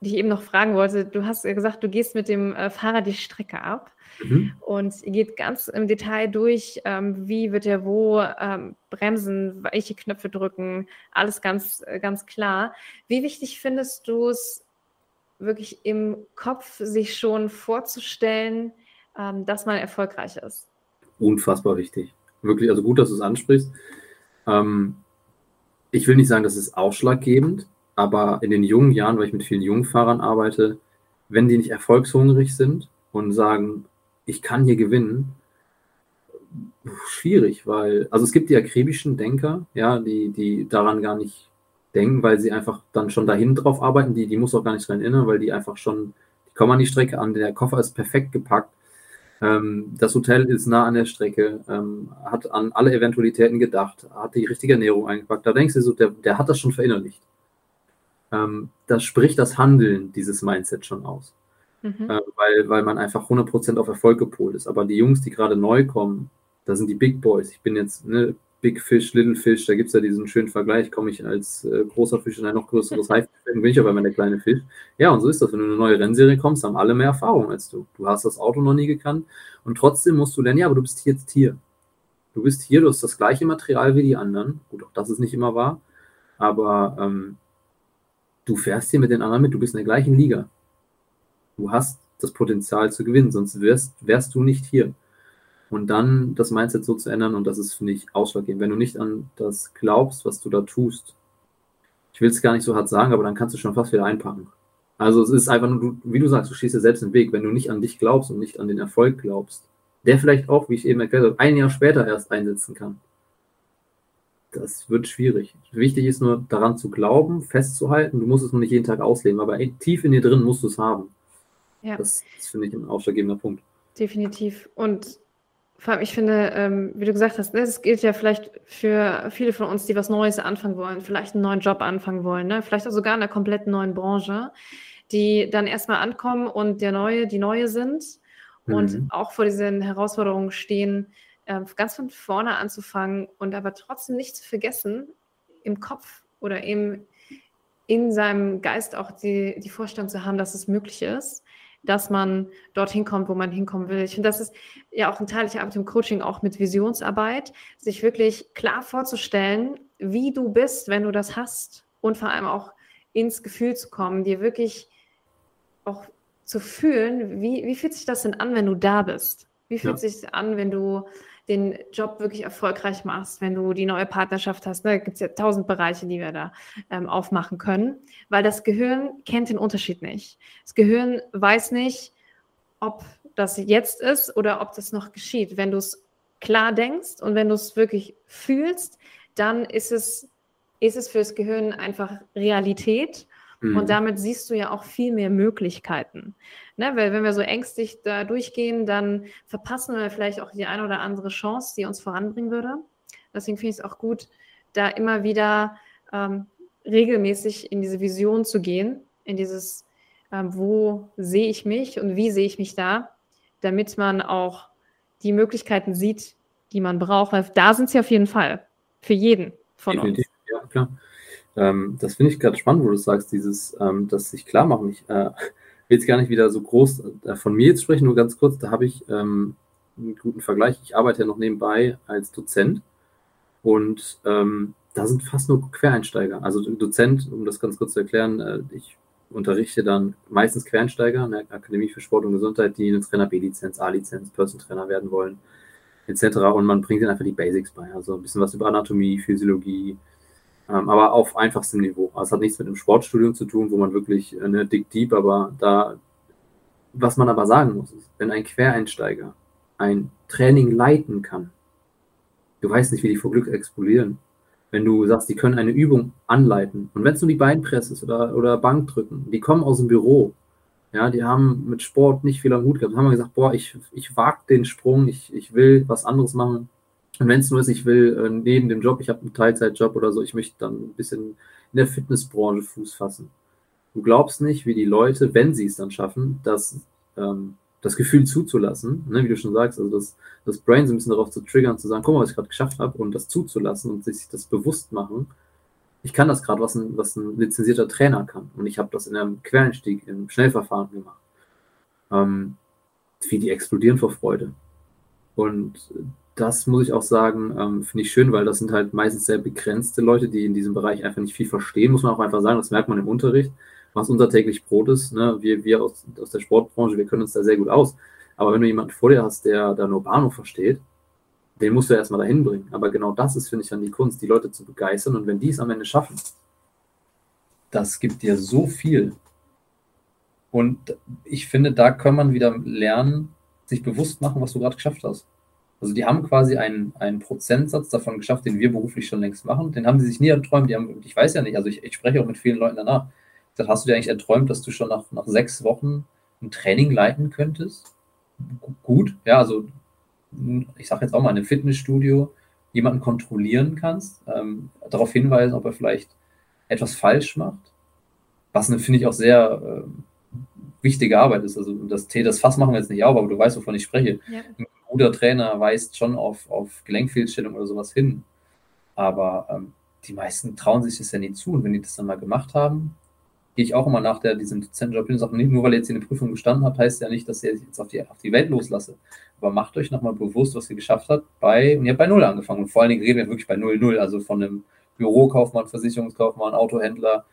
die ich eben noch fragen wollte, du hast ja gesagt, du gehst mit dem äh, Fahrrad die Strecke ab. Mhm. Und geht ganz im Detail durch, ähm, wie wird er wo ähm, bremsen, welche Knöpfe drücken, alles ganz, äh, ganz klar. Wie wichtig findest du es, wirklich im Kopf sich schon vorzustellen, ähm, dass man erfolgreich ist? Unfassbar wichtig. Wirklich, also gut, dass du es ansprichst. Ich will nicht sagen, das ist ausschlaggebend, aber in den jungen Jahren, weil ich mit vielen jungen Fahrern arbeite, wenn die nicht erfolgshungrig sind und sagen, ich kann hier gewinnen, schwierig, weil, also es gibt die akribischen Denker, ja, die, die daran gar nicht denken, weil sie einfach dann schon dahin drauf arbeiten, die, die muss auch gar nicht dran erinnern, weil die einfach schon, die kommen an die Strecke an, der Koffer ist perfekt gepackt, ähm, das Hotel ist nah an der Strecke, ähm, hat an alle Eventualitäten gedacht, hat die richtige Ernährung eingepackt, da denkst du so, der, der hat das schon verinnerlicht. Ähm, das spricht das Handeln dieses Mindset schon aus mhm. äh, weil, weil man einfach 100% auf Erfolg gepolt ist. Aber die Jungs, die gerade neu kommen, da sind die Big Boys. Ich bin jetzt ne, Big Fish, Little Fish, da gibt es ja diesen schönen Vergleich, komme ich als äh, großer Fisch in ein noch größeres Haifisch, bin ich aber immer der kleine Fisch. Ja, und so ist das. Wenn du in eine neue Rennserie kommst, haben alle mehr Erfahrung als du. Du hast das Auto noch nie gekannt und trotzdem musst du lernen, ja, aber du bist jetzt hier. Du bist hier, du hast das gleiche Material wie die anderen. Gut, auch das ist nicht immer wahr, aber ähm, du fährst hier mit den anderen mit, du bist in der gleichen Liga. Du hast das Potenzial zu gewinnen, sonst wärst, wärst du nicht hier. Und dann das Mindset so zu ändern, und das ist, finde ich, ausschlaggebend. Wenn du nicht an das glaubst, was du da tust, ich will es gar nicht so hart sagen, aber dann kannst du schon fast wieder einpacken. Also es ist einfach nur, du, wie du sagst, du schießt dir selbst im Weg. Wenn du nicht an dich glaubst und nicht an den Erfolg glaubst, der vielleicht auch, wie ich eben erklärt habe, ein Jahr später erst einsetzen kann. Das wird schwierig. Wichtig ist nur, daran zu glauben, festzuhalten. Du musst es nur nicht jeden Tag ausleben, aber tief in dir drin musst du es haben. Ja. Das, das finde ich ein ausschlaggebender Punkt. Definitiv. Und vor allem, ich finde, ähm, wie du gesagt hast, es ne, gilt ja vielleicht für viele von uns, die was Neues anfangen wollen, vielleicht einen neuen Job anfangen wollen, ne? vielleicht auch sogar in einer komplett neuen Branche, die dann erstmal ankommen und der Neue, die Neue sind und mhm. auch vor diesen Herausforderungen stehen, ganz von vorne anzufangen und aber trotzdem nicht zu vergessen, im Kopf oder eben in seinem Geist auch die, die Vorstellung zu haben, dass es möglich ist dass man dorthin kommt, wo man hinkommen will. Ich finde, das ist ja auch ein Teil, ich arbeite im Coaching auch mit Visionsarbeit, sich wirklich klar vorzustellen, wie du bist, wenn du das hast und vor allem auch ins Gefühl zu kommen, dir wirklich auch zu fühlen, wie, wie fühlt sich das denn an, wenn du da bist? Wie fühlt ja. sich an, wenn du den Job wirklich erfolgreich machst, wenn du die neue Partnerschaft hast. Ne? Da gibt es ja tausend Bereiche, die wir da ähm, aufmachen können, weil das Gehirn kennt den Unterschied nicht. Das Gehirn weiß nicht, ob das jetzt ist oder ob das noch geschieht. Wenn du es klar denkst und wenn du es wirklich fühlst, dann ist es, ist es fürs Gehirn einfach Realität. Mhm. Und damit siehst du ja auch viel mehr Möglichkeiten. Ne? Weil wenn wir so ängstlich da durchgehen, dann verpassen wir vielleicht auch die eine oder andere Chance, die uns voranbringen würde. Deswegen finde ich es auch gut, da immer wieder ähm, regelmäßig in diese Vision zu gehen, in dieses, ähm, wo sehe ich mich und wie sehe ich mich da, damit man auch die Möglichkeiten sieht, die man braucht. Weil da sind sie auf jeden Fall. Für jeden von Definitiv, uns. Ja, klar. Ähm, das finde ich gerade spannend, wo du sagst, dieses, ähm, das sich klar machen. Ich äh, will jetzt gar nicht wieder so groß äh, von mir jetzt sprechen, nur ganz kurz, da habe ich ähm, einen guten Vergleich. Ich arbeite ja noch nebenbei als Dozent und ähm, da sind fast nur Quereinsteiger. Also Dozent, um das ganz kurz zu erklären, äh, ich unterrichte dann meistens Quereinsteiger in der Akademie für Sport und Gesundheit, die eine Trainer B-Lizenz, A-Lizenz, Person Trainer werden wollen, etc. Und man bringt ihnen einfach die Basics bei. Also ein bisschen was über Anatomie, Physiologie, aber auf einfachstem Niveau. Also es hat nichts mit einem Sportstudium zu tun, wo man wirklich eine dick deep, aber da, was man aber sagen muss, ist, wenn ein Quereinsteiger ein Training leiten kann, du weißt nicht, wie die vor Glück explodieren. Wenn du sagst, die können eine Übung anleiten und wenn es nur die Beinpresse ist oder, oder Bankdrücken, die kommen aus dem Büro, ja, die haben mit Sport nicht viel am Hut gehabt, haben wir gesagt, boah, ich, ich wage den Sprung, ich, ich will was anderes machen. Und wenn es nur ist, ich will äh, neben dem Job, ich habe einen Teilzeitjob oder so, ich möchte dann ein bisschen in der Fitnessbranche Fuß fassen. Du glaubst nicht, wie die Leute, wenn sie es dann schaffen, das, ähm, das Gefühl zuzulassen, ne, wie du schon sagst, also das, das Brain so ein bisschen darauf zu triggern, zu sagen, guck mal, was ich gerade geschafft habe und das zuzulassen und sich das bewusst machen. Ich kann das gerade, was ein, was ein lizenzierter Trainer kann. Und ich habe das in einem Quereinstieg, im Schnellverfahren gemacht. Ähm, wie die explodieren vor Freude. Und das muss ich auch sagen, ähm, finde ich schön, weil das sind halt meistens sehr begrenzte Leute, die in diesem Bereich einfach nicht viel verstehen, muss man auch einfach sagen. Das merkt man im Unterricht, was unser täglich Brot ist. Ne? Wir, wir aus, aus der Sportbranche, wir können uns da sehr gut aus. Aber wenn du jemanden vor dir hast, der da nur Bahnhof versteht, den musst du erstmal dahin bringen. Aber genau das ist, finde ich, dann die Kunst, die Leute zu begeistern. Und wenn die es am Ende schaffen, das gibt dir so viel. Und ich finde, da kann man wieder lernen, sich bewusst machen, was du gerade geschafft hast. Also die haben quasi einen, einen Prozentsatz davon geschafft, den wir beruflich schon längst machen. Den haben sie sich nie erträumt. Die haben, ich weiß ja nicht, also ich, ich spreche auch mit vielen Leuten danach. Sag, hast du dir eigentlich erträumt, dass du schon nach, nach sechs Wochen ein Training leiten könntest? Gut, ja, also ich sage jetzt auch mal in einem Fitnessstudio jemanden kontrollieren kannst, ähm, darauf hinweisen, ob er vielleicht etwas falsch macht. Was finde ich auch sehr äh, wichtige Arbeit ist. Also das Tee, das Fass machen wir jetzt nicht auf, aber du weißt, wovon ich spreche. Ja guter Trainer weist schon auf, auf Gelenkfehlstellung oder sowas hin. Aber ähm, die meisten trauen sich das ja nie zu. Und wenn die das dann mal gemacht haben, gehe ich auch immer nach der, diesem Dozentenjob hin und sage, nur weil ihr jetzt eine Prüfung bestanden habt, heißt ja nicht, dass ihr jetzt auf die, auf die Welt loslasse. Aber macht euch nochmal bewusst, was ihr geschafft habt bei, und ihr habt bei Null angefangen. Und vor allen Dingen reden wir wirklich bei Null Null, also von einem Bürokaufmann, Versicherungskaufmann, Autohändler,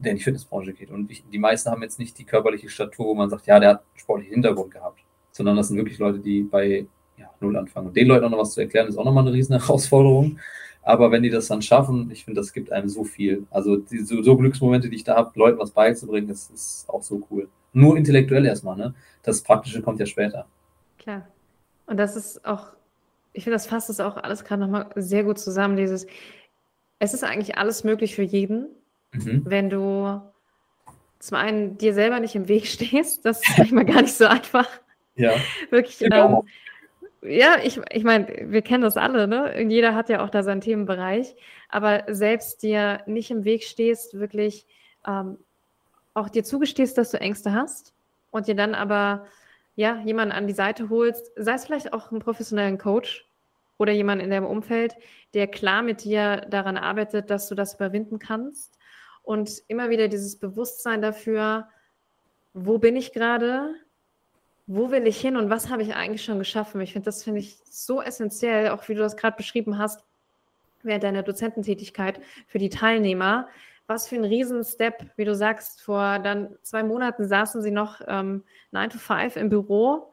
der in die Fitnessbranche geht. Und ich, die meisten haben jetzt nicht die körperliche Statur, wo man sagt, ja, der hat sportlichen Hintergrund gehabt, sondern das sind wirklich Leute, die bei ja, null anfangen. Und den Leuten auch noch was zu erklären, ist auch nochmal eine riesen Herausforderung. Aber wenn die das dann schaffen, ich finde, das gibt einem so viel. Also die, so, so, Glücksmomente, die ich da habe, Leuten was beizubringen, das ist auch so cool. Nur intellektuell erstmal, ne? Das Praktische kommt ja später. Klar. Und das ist auch, ich finde, das fasst das auch alles gerade nochmal sehr gut zusammen. Dieses, es ist eigentlich alles möglich für jeden, mhm. wenn du zum einen dir selber nicht im Weg stehst. Das ist manchmal gar nicht so einfach. Ja. Wirklich. Genau. Ähm, ja, ich, ich meine, wir kennen das alle, ne? Jeder hat ja auch da seinen Themenbereich, aber selbst dir nicht im Weg stehst, wirklich ähm, auch dir zugestehst, dass du Ängste hast und dir dann aber ja jemanden an die Seite holst, sei es vielleicht auch einen professionellen Coach oder jemand in deinem Umfeld, der klar mit dir daran arbeitet, dass du das überwinden kannst. Und immer wieder dieses Bewusstsein dafür, wo bin ich gerade, wo will ich hin und was habe ich eigentlich schon geschaffen? Ich finde, das finde ich so essentiell, auch wie du das gerade beschrieben hast, während deiner Dozententätigkeit für die Teilnehmer. Was für ein Riesenstep, wie du sagst, vor dann zwei Monaten saßen sie noch ähm, 9 to 5 im Büro,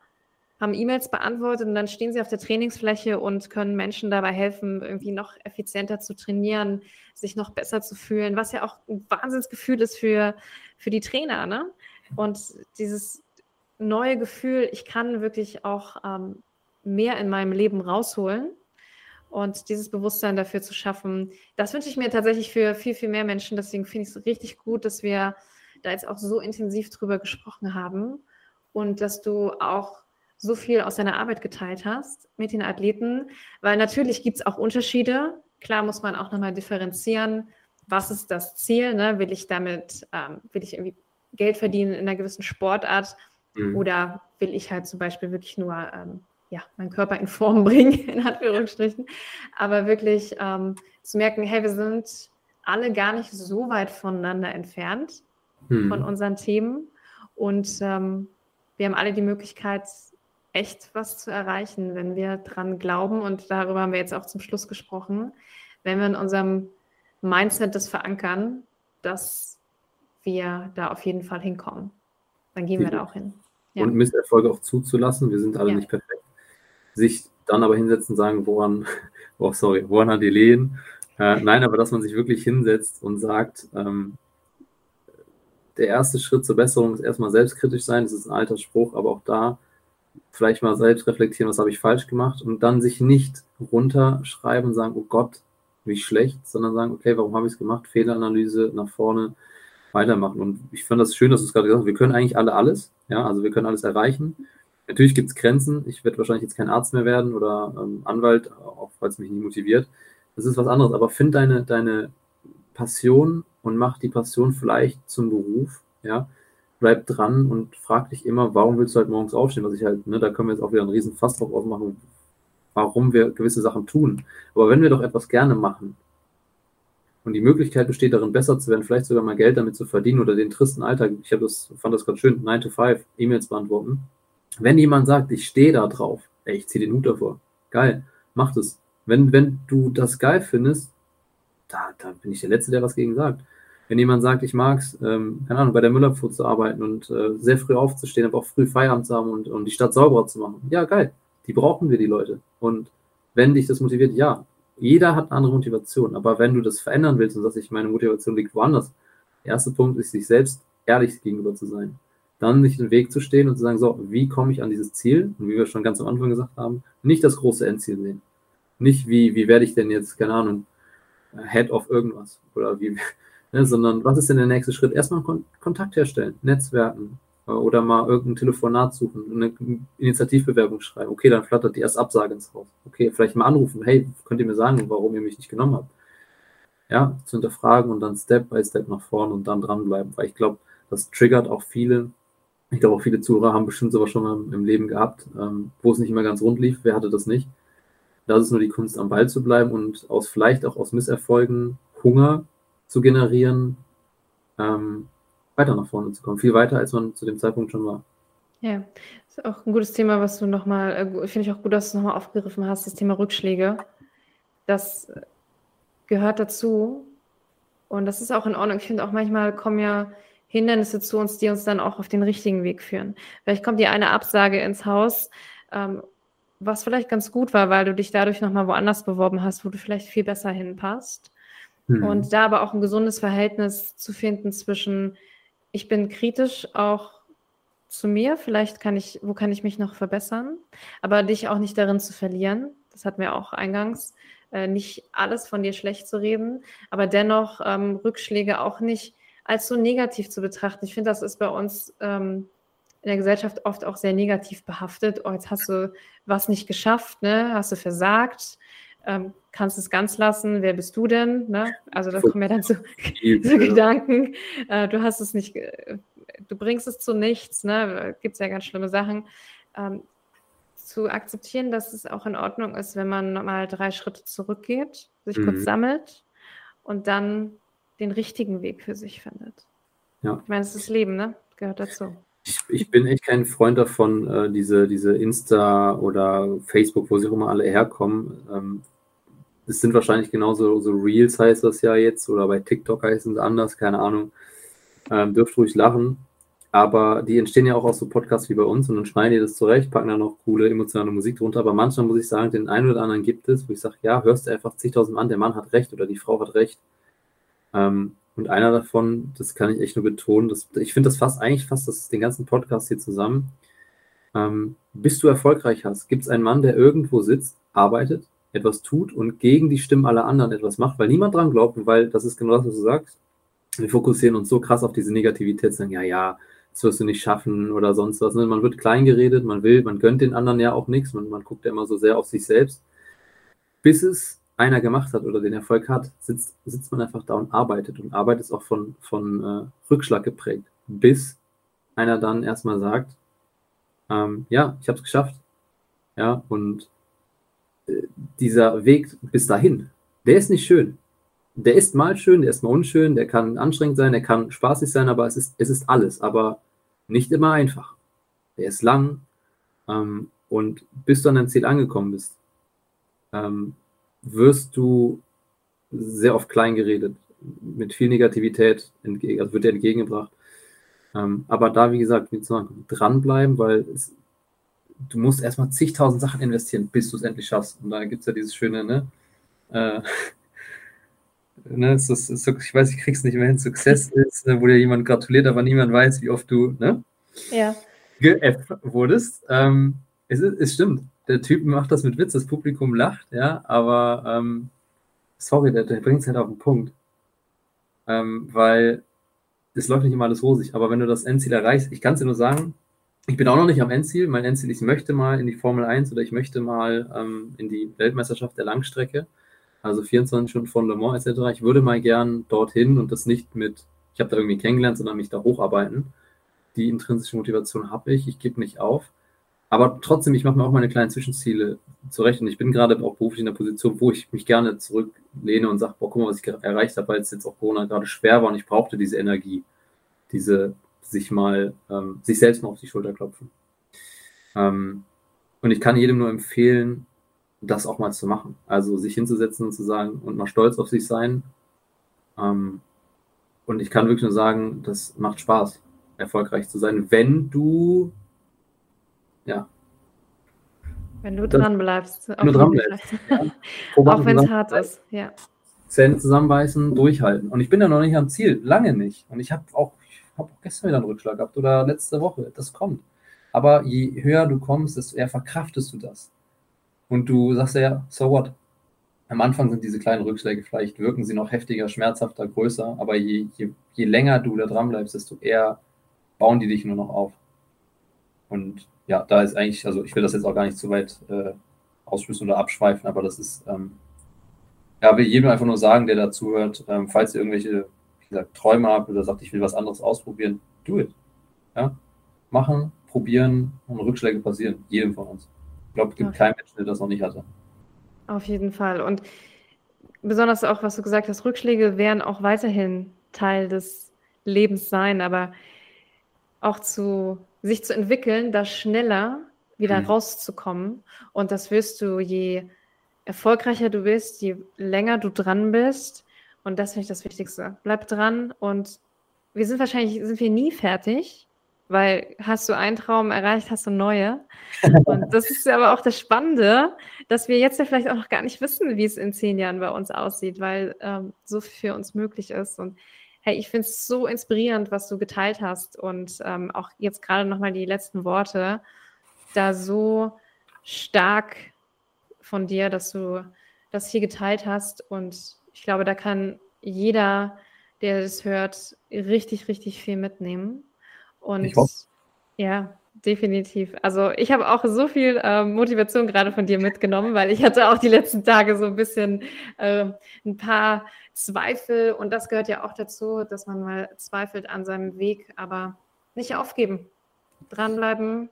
haben E-Mails beantwortet und dann stehen sie auf der Trainingsfläche und können Menschen dabei helfen, irgendwie noch effizienter zu trainieren, sich noch besser zu fühlen, was ja auch ein Wahnsinnsgefühl ist für, für die Trainer. Ne? Und dieses neue Gefühl, ich kann wirklich auch ähm, mehr in meinem Leben rausholen und dieses Bewusstsein dafür zu schaffen, das wünsche ich mir tatsächlich für viel, viel mehr Menschen. Deswegen finde ich es richtig gut, dass wir da jetzt auch so intensiv drüber gesprochen haben und dass du auch so viel aus deiner Arbeit geteilt hast mit den Athleten, weil natürlich gibt es auch Unterschiede. Klar muss man auch nochmal differenzieren, was ist das Ziel? Ne? Will ich damit, ähm, will ich irgendwie Geld verdienen in einer gewissen Sportart mhm. oder will ich halt zum Beispiel wirklich nur ähm, ja, meinen Körper in Form bringen, in Anführungsstrichen, aber wirklich ähm, zu merken, hey, wir sind alle gar nicht so weit voneinander entfernt mhm. von unseren Themen und ähm, wir haben alle die Möglichkeit, echt was zu erreichen, wenn wir dran glauben. Und darüber haben wir jetzt auch zum Schluss gesprochen. Wenn wir in unserem Mindset das verankern, dass wir da auf jeden Fall hinkommen, dann gehen wir da auch hin. Ja. Und Misserfolge auch zuzulassen. Wir sind alle ja. nicht perfekt. Sich dann aber hinsetzen und sagen, woran, oh sorry, woran hat die Lehen? Äh, nein, aber dass man sich wirklich hinsetzt und sagt, ähm, der erste Schritt zur Besserung ist erstmal selbstkritisch sein. Das ist ein alter Spruch, aber auch da vielleicht mal selbst reflektieren, was habe ich falsch gemacht und dann sich nicht runterschreiben und sagen, oh Gott, wie schlecht, sondern sagen, okay, warum habe ich es gemacht? Fehleranalyse nach vorne weitermachen. Und ich fand das schön, dass du es gerade gesagt hast, wir können eigentlich alle alles, ja, also wir können alles erreichen. Natürlich gibt es Grenzen. Ich werde wahrscheinlich jetzt kein Arzt mehr werden oder ähm, Anwalt, auch weil es mich nicht motiviert. Das ist was anderes. Aber find deine, deine Passion und mach die Passion vielleicht zum Beruf, ja bleib dran und frag dich immer, warum willst du halt morgens aufstehen? Was ich halt, ne, da können wir jetzt auch wieder einen riesen Fass drauf aufmachen, warum wir gewisse Sachen tun. Aber wenn wir doch etwas gerne machen und die Möglichkeit besteht darin, besser zu werden, vielleicht sogar mal Geld damit zu verdienen oder den tristen Alltag, ich das, fand das gerade schön, 9 to 5, E-Mails beantworten. Wenn jemand sagt, ich stehe da drauf, ey, ich ziehe den Hut davor, geil, mach das. Wenn, wenn du das geil findest, da, da bin ich der Letzte, der was gegen sagt wenn jemand sagt, ich mag es, ähm, keine Ahnung, bei der Müllabfuhr zu arbeiten und äh, sehr früh aufzustehen, aber auch früh Feierabend zu haben und, und die Stadt sauberer zu machen, ja, geil, die brauchen wir, die Leute. Und wenn dich das motiviert, ja, jeder hat eine andere Motivation, aber wenn du das verändern willst und sagst, ich meine Motivation liegt woanders, der erste Punkt ist, sich selbst ehrlich gegenüber zu sein. Dann nicht den Weg zu stehen und zu sagen, so, wie komme ich an dieses Ziel? Und wie wir schon ganz am Anfang gesagt haben, nicht das große Endziel sehen. Nicht wie, wie werde ich denn jetzt, keine Ahnung, Head of irgendwas oder wie, ne, sondern was ist denn der nächste Schritt? Erstmal Kon Kontakt herstellen, Netzwerken oder mal irgendein Telefonat suchen, eine Initiativbewerbung schreiben. Okay, dann flattert die erst Absage ins Haus. Okay, vielleicht mal anrufen. Hey, könnt ihr mir sagen, warum ihr mich nicht genommen habt? Ja, zu hinterfragen und dann Step by Step nach vorne und dann dranbleiben, weil ich glaube, das triggert auch viele. Ich glaube, auch viele Zuhörer haben bestimmt sowas schon mal im Leben gehabt, ähm, wo es nicht immer ganz rund lief. Wer hatte das nicht? Das ist nur die Kunst, am Ball zu bleiben und aus vielleicht auch aus Misserfolgen Hunger zu generieren, ähm, weiter nach vorne zu kommen. Viel weiter, als man zu dem Zeitpunkt schon war. Ja, das ist auch ein gutes Thema, was du nochmal, äh, finde ich auch gut, dass du es nochmal aufgegriffen hast, das Thema Rückschläge. Das gehört dazu. Und das ist auch in Ordnung. Ich finde auch manchmal kommen ja Hindernisse zu uns, die uns dann auch auf den richtigen Weg führen. Vielleicht kommt dir eine Absage ins Haus, ähm, was vielleicht ganz gut war, weil du dich dadurch nochmal woanders beworben hast, wo du vielleicht viel besser hinpasst. Mhm. Und da aber auch ein gesundes Verhältnis zu finden zwischen, ich bin kritisch auch zu mir, vielleicht kann ich, wo kann ich mich noch verbessern, aber dich auch nicht darin zu verlieren. Das hatten wir auch eingangs. Äh, nicht alles von dir schlecht zu reden, aber dennoch ähm, Rückschläge auch nicht als so negativ zu betrachten. Ich finde, das ist bei uns ähm, in der Gesellschaft oft auch sehr negativ behaftet. Oh, jetzt hast du was nicht geschafft, ne? hast du versagt ähm, kannst es ganz lassen, wer bist du denn? Ne? Also da kommen ja dann so, so Gedanken, äh, du hast es nicht, du bringst es zu nichts, ne? gibt es ja ganz schlimme Sachen. Ähm, zu akzeptieren, dass es auch in Ordnung ist, wenn man mal drei Schritte zurückgeht, sich mhm. kurz sammelt und dann den richtigen Weg für sich findet. Ja. Ich meine, es ist das Leben, ne? Gehört dazu. Ich, ich, bin echt kein Freund davon, äh, diese, diese Insta oder Facebook, wo sie auch immer alle herkommen, ähm, es sind wahrscheinlich genauso so Reels heißt das ja jetzt oder bei TikTok heißt es anders, keine Ahnung. Ähm, dürft ruhig lachen. aber die entstehen ja auch aus so Podcasts wie bei uns und dann schneiden die das zurecht, packen da noch coole emotionale Musik drunter. Aber manchmal muss ich sagen, den einen oder anderen gibt es, wo ich sage, ja, hörst du einfach zigtausend an, der Mann hat recht oder die Frau hat recht. Ähm, und einer davon, das kann ich echt nur betonen, das, ich finde das fast eigentlich fast das, den ganzen Podcast hier zusammen. Ähm, bis du erfolgreich hast, gibt es einen Mann, der irgendwo sitzt, arbeitet, etwas tut und gegen die Stimmen aller anderen etwas macht, weil niemand dran glaubt weil das ist genau das, was du sagst. Wir fokussieren uns so krass auf diese Negativität, sagen, ja, ja, das wirst du nicht schaffen oder sonst was. Ne? Man wird klein geredet, man will, man gönnt den anderen ja auch nichts, man, man guckt ja immer so sehr auf sich selbst. Bis es einer gemacht hat oder den Erfolg hat, sitzt, sitzt man einfach da und arbeitet. Und Arbeit ist auch von, von äh, Rückschlag geprägt, bis einer dann erstmal sagt, ähm, ja, ich habe es geschafft. Ja, und äh, dieser Weg bis dahin, der ist nicht schön. Der ist mal schön, der ist mal unschön, der kann anstrengend sein, der kann spaßig sein, aber es ist, es ist alles, aber nicht immer einfach. Der ist lang ähm, und bis du an dein Ziel angekommen bist, ähm, wirst du sehr oft klein geredet, mit viel Negativität entgegen, also wird dir entgegengebracht. Ähm, aber da, wie gesagt, wie sagen, dranbleiben, weil es, du musst erstmal zigtausend Sachen investieren, bis du es endlich schaffst. Und da gibt es ja dieses schöne, ne? Äh, ne, es ist, es ist, ich weiß, ich krieg's nicht mehr hin, Success ist, ne, wo dir jemand gratuliert, aber niemand weiß, wie oft du, ne? Ja. Geäfft wurdest. Ähm, es, ist, es stimmt. Der Typ macht das mit Witz, das Publikum lacht, ja, aber ähm, sorry, der, der bringt es halt auf den Punkt. Ähm, weil es läuft nicht immer alles rosig, aber wenn du das Endziel erreichst, ich kann es dir nur sagen, ich bin auch noch nicht am Endziel. Mein Endziel, ich möchte mal in die Formel 1 oder ich möchte mal ähm, in die Weltmeisterschaft der Langstrecke also 24 Stunden von Le Mans etc. Ich würde mal gern dorthin und das nicht mit, ich habe da irgendwie kennengelernt, sondern mich da hocharbeiten. Die intrinsische Motivation habe ich, ich gebe nicht auf. Aber trotzdem, ich mache mir auch meine kleinen Zwischenziele zurecht und ich bin gerade auch beruflich in der Position, wo ich mich gerne zurücklehne und sage, boah, guck mal, was ich erreicht habe, weil es jetzt auch Corona gerade schwer war und ich brauchte diese Energie, diese sich mal, ähm, sich selbst mal auf die Schulter klopfen. Ähm, und ich kann jedem nur empfehlen, das auch mal zu machen. Also sich hinzusetzen und zu sagen und mal stolz auf sich sein. Ähm, und ich kann wirklich nur sagen, das macht Spaß, erfolgreich zu sein, wenn du, ja. Wenn du dran bleibst. Wenn du dran bleibst. Ja. auch wenn es hart ist, ja. Zähne zusammenbeißen, durchhalten. Und ich bin ja noch nicht am Ziel, lange nicht. Und ich habe auch, hab auch gestern wieder einen Rückschlag gehabt oder letzte Woche. Das kommt. Aber je höher du kommst, desto eher verkraftest du das. Und du sagst ja, so what? Am Anfang sind diese kleinen Rückschläge vielleicht, wirken sie noch heftiger, schmerzhafter, größer, aber je, je, je länger du da dran bleibst, desto eher bauen die dich nur noch auf. Und ja, da ist eigentlich, also ich will das jetzt auch gar nicht zu weit äh, ausschließen oder abschweifen, aber das ist, ähm, ja, will jedem einfach nur sagen, der dazuhört, ähm, falls ihr irgendwelche, wie gesagt, Träume habt oder sagt, ich will was anderes ausprobieren, do it. Ja? Machen, probieren und Rückschläge passieren, jedem von uns. Ich glaube, es gibt okay. keinen Menschen, der das noch nicht hatte. Auf jeden Fall. Und besonders auch, was du gesagt hast, Rückschläge werden auch weiterhin Teil des Lebens sein, aber auch zu sich zu entwickeln, da schneller wieder mhm. rauszukommen. Und das wirst du, je erfolgreicher du bist, je länger du dran bist. Und das finde ich das Wichtigste. Bleib dran und wir sind wahrscheinlich, sind wir nie fertig, weil hast du einen Traum erreicht, hast du neue. Und das ist aber auch das Spannende, dass wir jetzt ja vielleicht auch noch gar nicht wissen, wie es in zehn Jahren bei uns aussieht, weil ähm, so viel für uns möglich ist. Und hey, ich finde es so inspirierend, was du geteilt hast und ähm, auch jetzt gerade nochmal die letzten Worte, da so stark von dir, dass du das hier geteilt hast. Und ich glaube, da kann jeder, der das hört, richtig, richtig viel mitnehmen. Und ja, definitiv. Also ich habe auch so viel äh, Motivation gerade von dir mitgenommen, weil ich hatte auch die letzten Tage so ein bisschen äh, ein paar Zweifel und das gehört ja auch dazu, dass man mal zweifelt an seinem Weg, aber nicht aufgeben, dranbleiben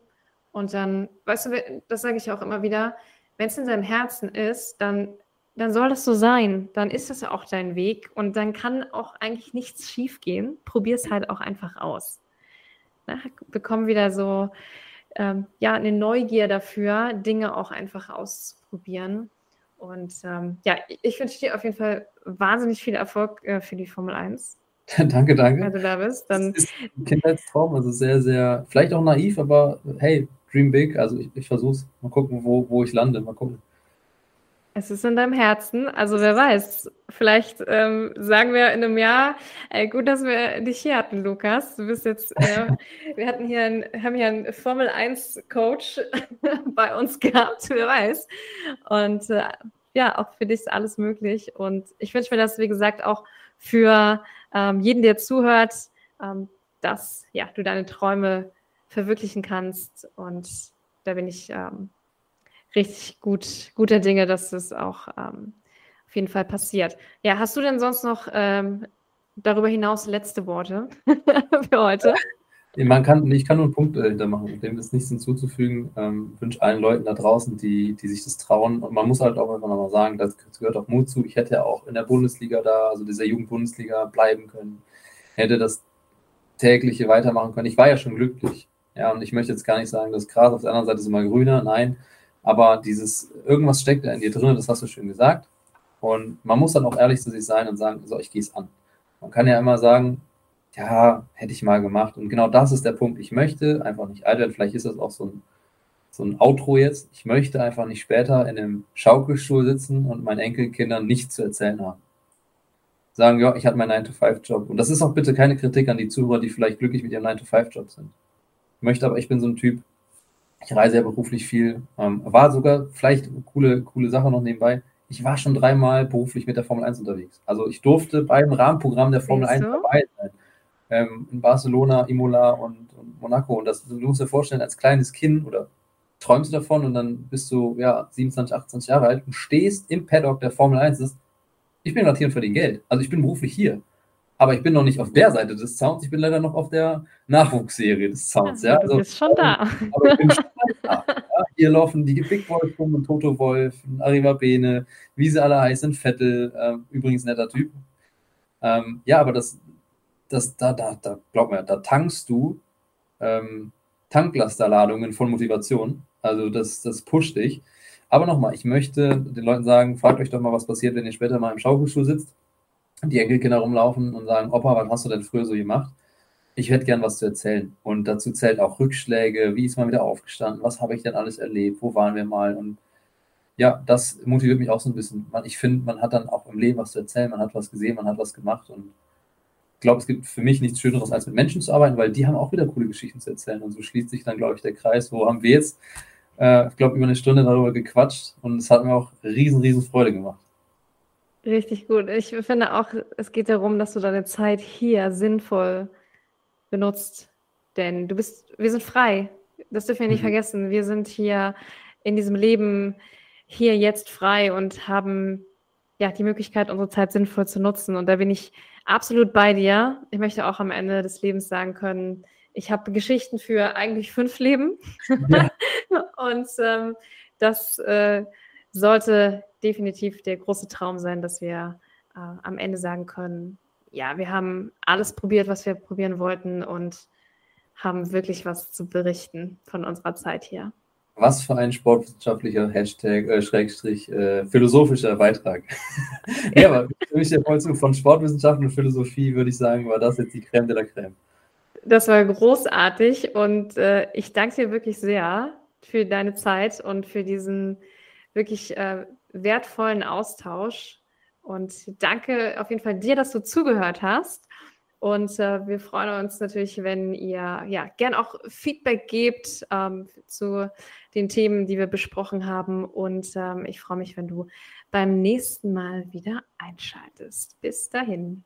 und dann, weißt du, das sage ich auch immer wieder, wenn es in seinem Herzen ist, dann dann soll das so sein. Dann ist das ja auch dein Weg und dann kann auch eigentlich nichts schiefgehen. Probier es halt auch einfach aus ne, bekommen wieder so ähm, ja, eine Neugier dafür, Dinge auch einfach auszuprobieren. Und ähm, ja, ich wünsche dir auf jeden Fall wahnsinnig viel Erfolg äh, für die Formel 1. danke, danke. Wenn du da bist, dann. Das ist ein Kindheitstraum, also sehr, sehr, vielleicht auch naiv, aber hey, dream big. Also ich, ich versuche es. Mal gucken, wo, wo ich lande. Mal gucken. Es ist in deinem Herzen. Also wer weiß, vielleicht ähm, sagen wir in einem Jahr, ey, gut, dass wir dich hier hatten, Lukas. Du bist jetzt, äh, wir hatten hier einen, haben hier einen Formel 1 Coach bei uns gehabt, wer weiß. Und äh, ja, auch für dich ist alles möglich. Und ich wünsche mir das, wie gesagt, auch für ähm, jeden, der zuhört, ähm, dass ja, du deine Träume verwirklichen kannst. Und da bin ich ähm, richtig gut, guter Dinge, dass das auch ähm, auf jeden Fall passiert. Ja, hast du denn sonst noch ähm, darüber hinaus letzte Worte für heute? Man kann, ich kann nur einen Punkt dahinter machen, dem ist nichts hinzuzufügen. Ähm, wünsche allen Leuten da draußen, die, die sich das trauen. Und man muss halt auch einfach nochmal sagen, das gehört auch Mut zu. Ich hätte ja auch in der Bundesliga da, also dieser Jugendbundesliga, bleiben können. Hätte das tägliche weitermachen können. Ich war ja schon glücklich. Ja, und ich möchte jetzt gar nicht sagen, das Gras auf der anderen Seite ist immer grüner. Nein, aber dieses, irgendwas steckt in dir drin, das hast du schön gesagt. Und man muss dann auch ehrlich zu sich sein und sagen, so, ich gehe es an. Man kann ja immer sagen, ja, hätte ich mal gemacht. Und genau das ist der Punkt. Ich möchte einfach nicht alt werden. Vielleicht ist das auch so ein, so ein Outro jetzt. Ich möchte einfach nicht später in einem Schaukelstuhl sitzen und meinen Enkelkindern nichts zu erzählen haben. Sagen, ja, ich hatte meinen 9-to-5-Job. Und das ist auch bitte keine Kritik an die Zuhörer, die vielleicht glücklich mit ihrem 9-to-5-Job sind. Ich möchte aber, ich bin so ein Typ, ich reise ja beruflich viel. Ähm, war sogar vielleicht eine coole, coole Sache noch nebenbei. Ich war schon dreimal beruflich mit der Formel 1 unterwegs. Also ich durfte beim Rahmenprogramm der Formel 1 dabei sein. Ähm, in Barcelona, Imola und, und, Monaco. Und das, du musst dir vorstellen, als kleines Kind oder träumst du davon und dann bist du ja 27, 28 Jahre alt und stehst im Paddock der Formel 1. Das, ich bin gerade hier für den Geld. Also ich bin beruflich hier aber ich bin noch nicht auf der Seite des Sounds, ich bin leider noch auf der Nachwuchsserie des Sounds. Ja, ja. Also, du bist schon da. Aber ich bin schon da. Hier laufen die Big Wolf rum und Toto Wolf, Arriva Bene, wie sie alle heißen, Vettel, äh, übrigens netter Typ. Ähm, ja, aber das, das, da, da, da, glaub mir, da tankst du ähm, Tanklasterladungen von Motivation. Also das, das pusht dich. Aber nochmal, ich möchte den Leuten sagen, fragt euch doch mal, was passiert, wenn ihr später mal im Schaukelstuhl sitzt die Enkelkinder rumlaufen und sagen, Opa, was hast du denn früher so gemacht? Ich hätte gern was zu erzählen. Und dazu zählt auch Rückschläge, wie ist man wieder aufgestanden, was habe ich denn alles erlebt, wo waren wir mal? Und ja, das motiviert mich auch so ein bisschen. ich finde, man hat dann auch im Leben was zu erzählen, man hat was gesehen, man hat was gemacht und ich glaube, es gibt für mich nichts Schöneres, als mit Menschen zu arbeiten, weil die haben auch wieder coole Geschichten zu erzählen. Und so schließt sich dann, glaube ich, der Kreis. Wo haben wir jetzt, äh, ich glaube, über eine Stunde darüber gequatscht und es hat mir auch riesen, riesen Freude gemacht. Richtig gut. Ich finde auch, es geht darum, dass du deine Zeit hier sinnvoll benutzt. Denn du bist, wir sind frei. Das dürfen wir nicht mhm. vergessen. Wir sind hier in diesem Leben hier jetzt frei und haben ja die Möglichkeit, unsere Zeit sinnvoll zu nutzen. Und da bin ich absolut bei dir. Ich möchte auch am Ende des Lebens sagen können, ich habe Geschichten für eigentlich fünf Leben. Ja. und ähm, das äh, sollte definitiv der große Traum sein, dass wir äh, am Ende sagen können, ja, wir haben alles probiert, was wir probieren wollten und haben wirklich was zu berichten von unserer Zeit hier. Was für ein sportwissenschaftlicher Hashtag, äh, Schrägstrich, äh, philosophischer Beitrag. ja, aber für mich der Vollzug von Sportwissenschaften und Philosophie, würde ich sagen, war das jetzt die Creme de la Creme. Das war großartig und äh, ich danke dir wirklich sehr für deine Zeit und für diesen wirklich äh, wertvollen Austausch. Und danke auf jeden Fall dir, dass du zugehört hast. Und äh, wir freuen uns natürlich, wenn ihr ja gern auch Feedback gebt ähm, zu den Themen, die wir besprochen haben. Und ähm, ich freue mich, wenn du beim nächsten Mal wieder einschaltest. Bis dahin.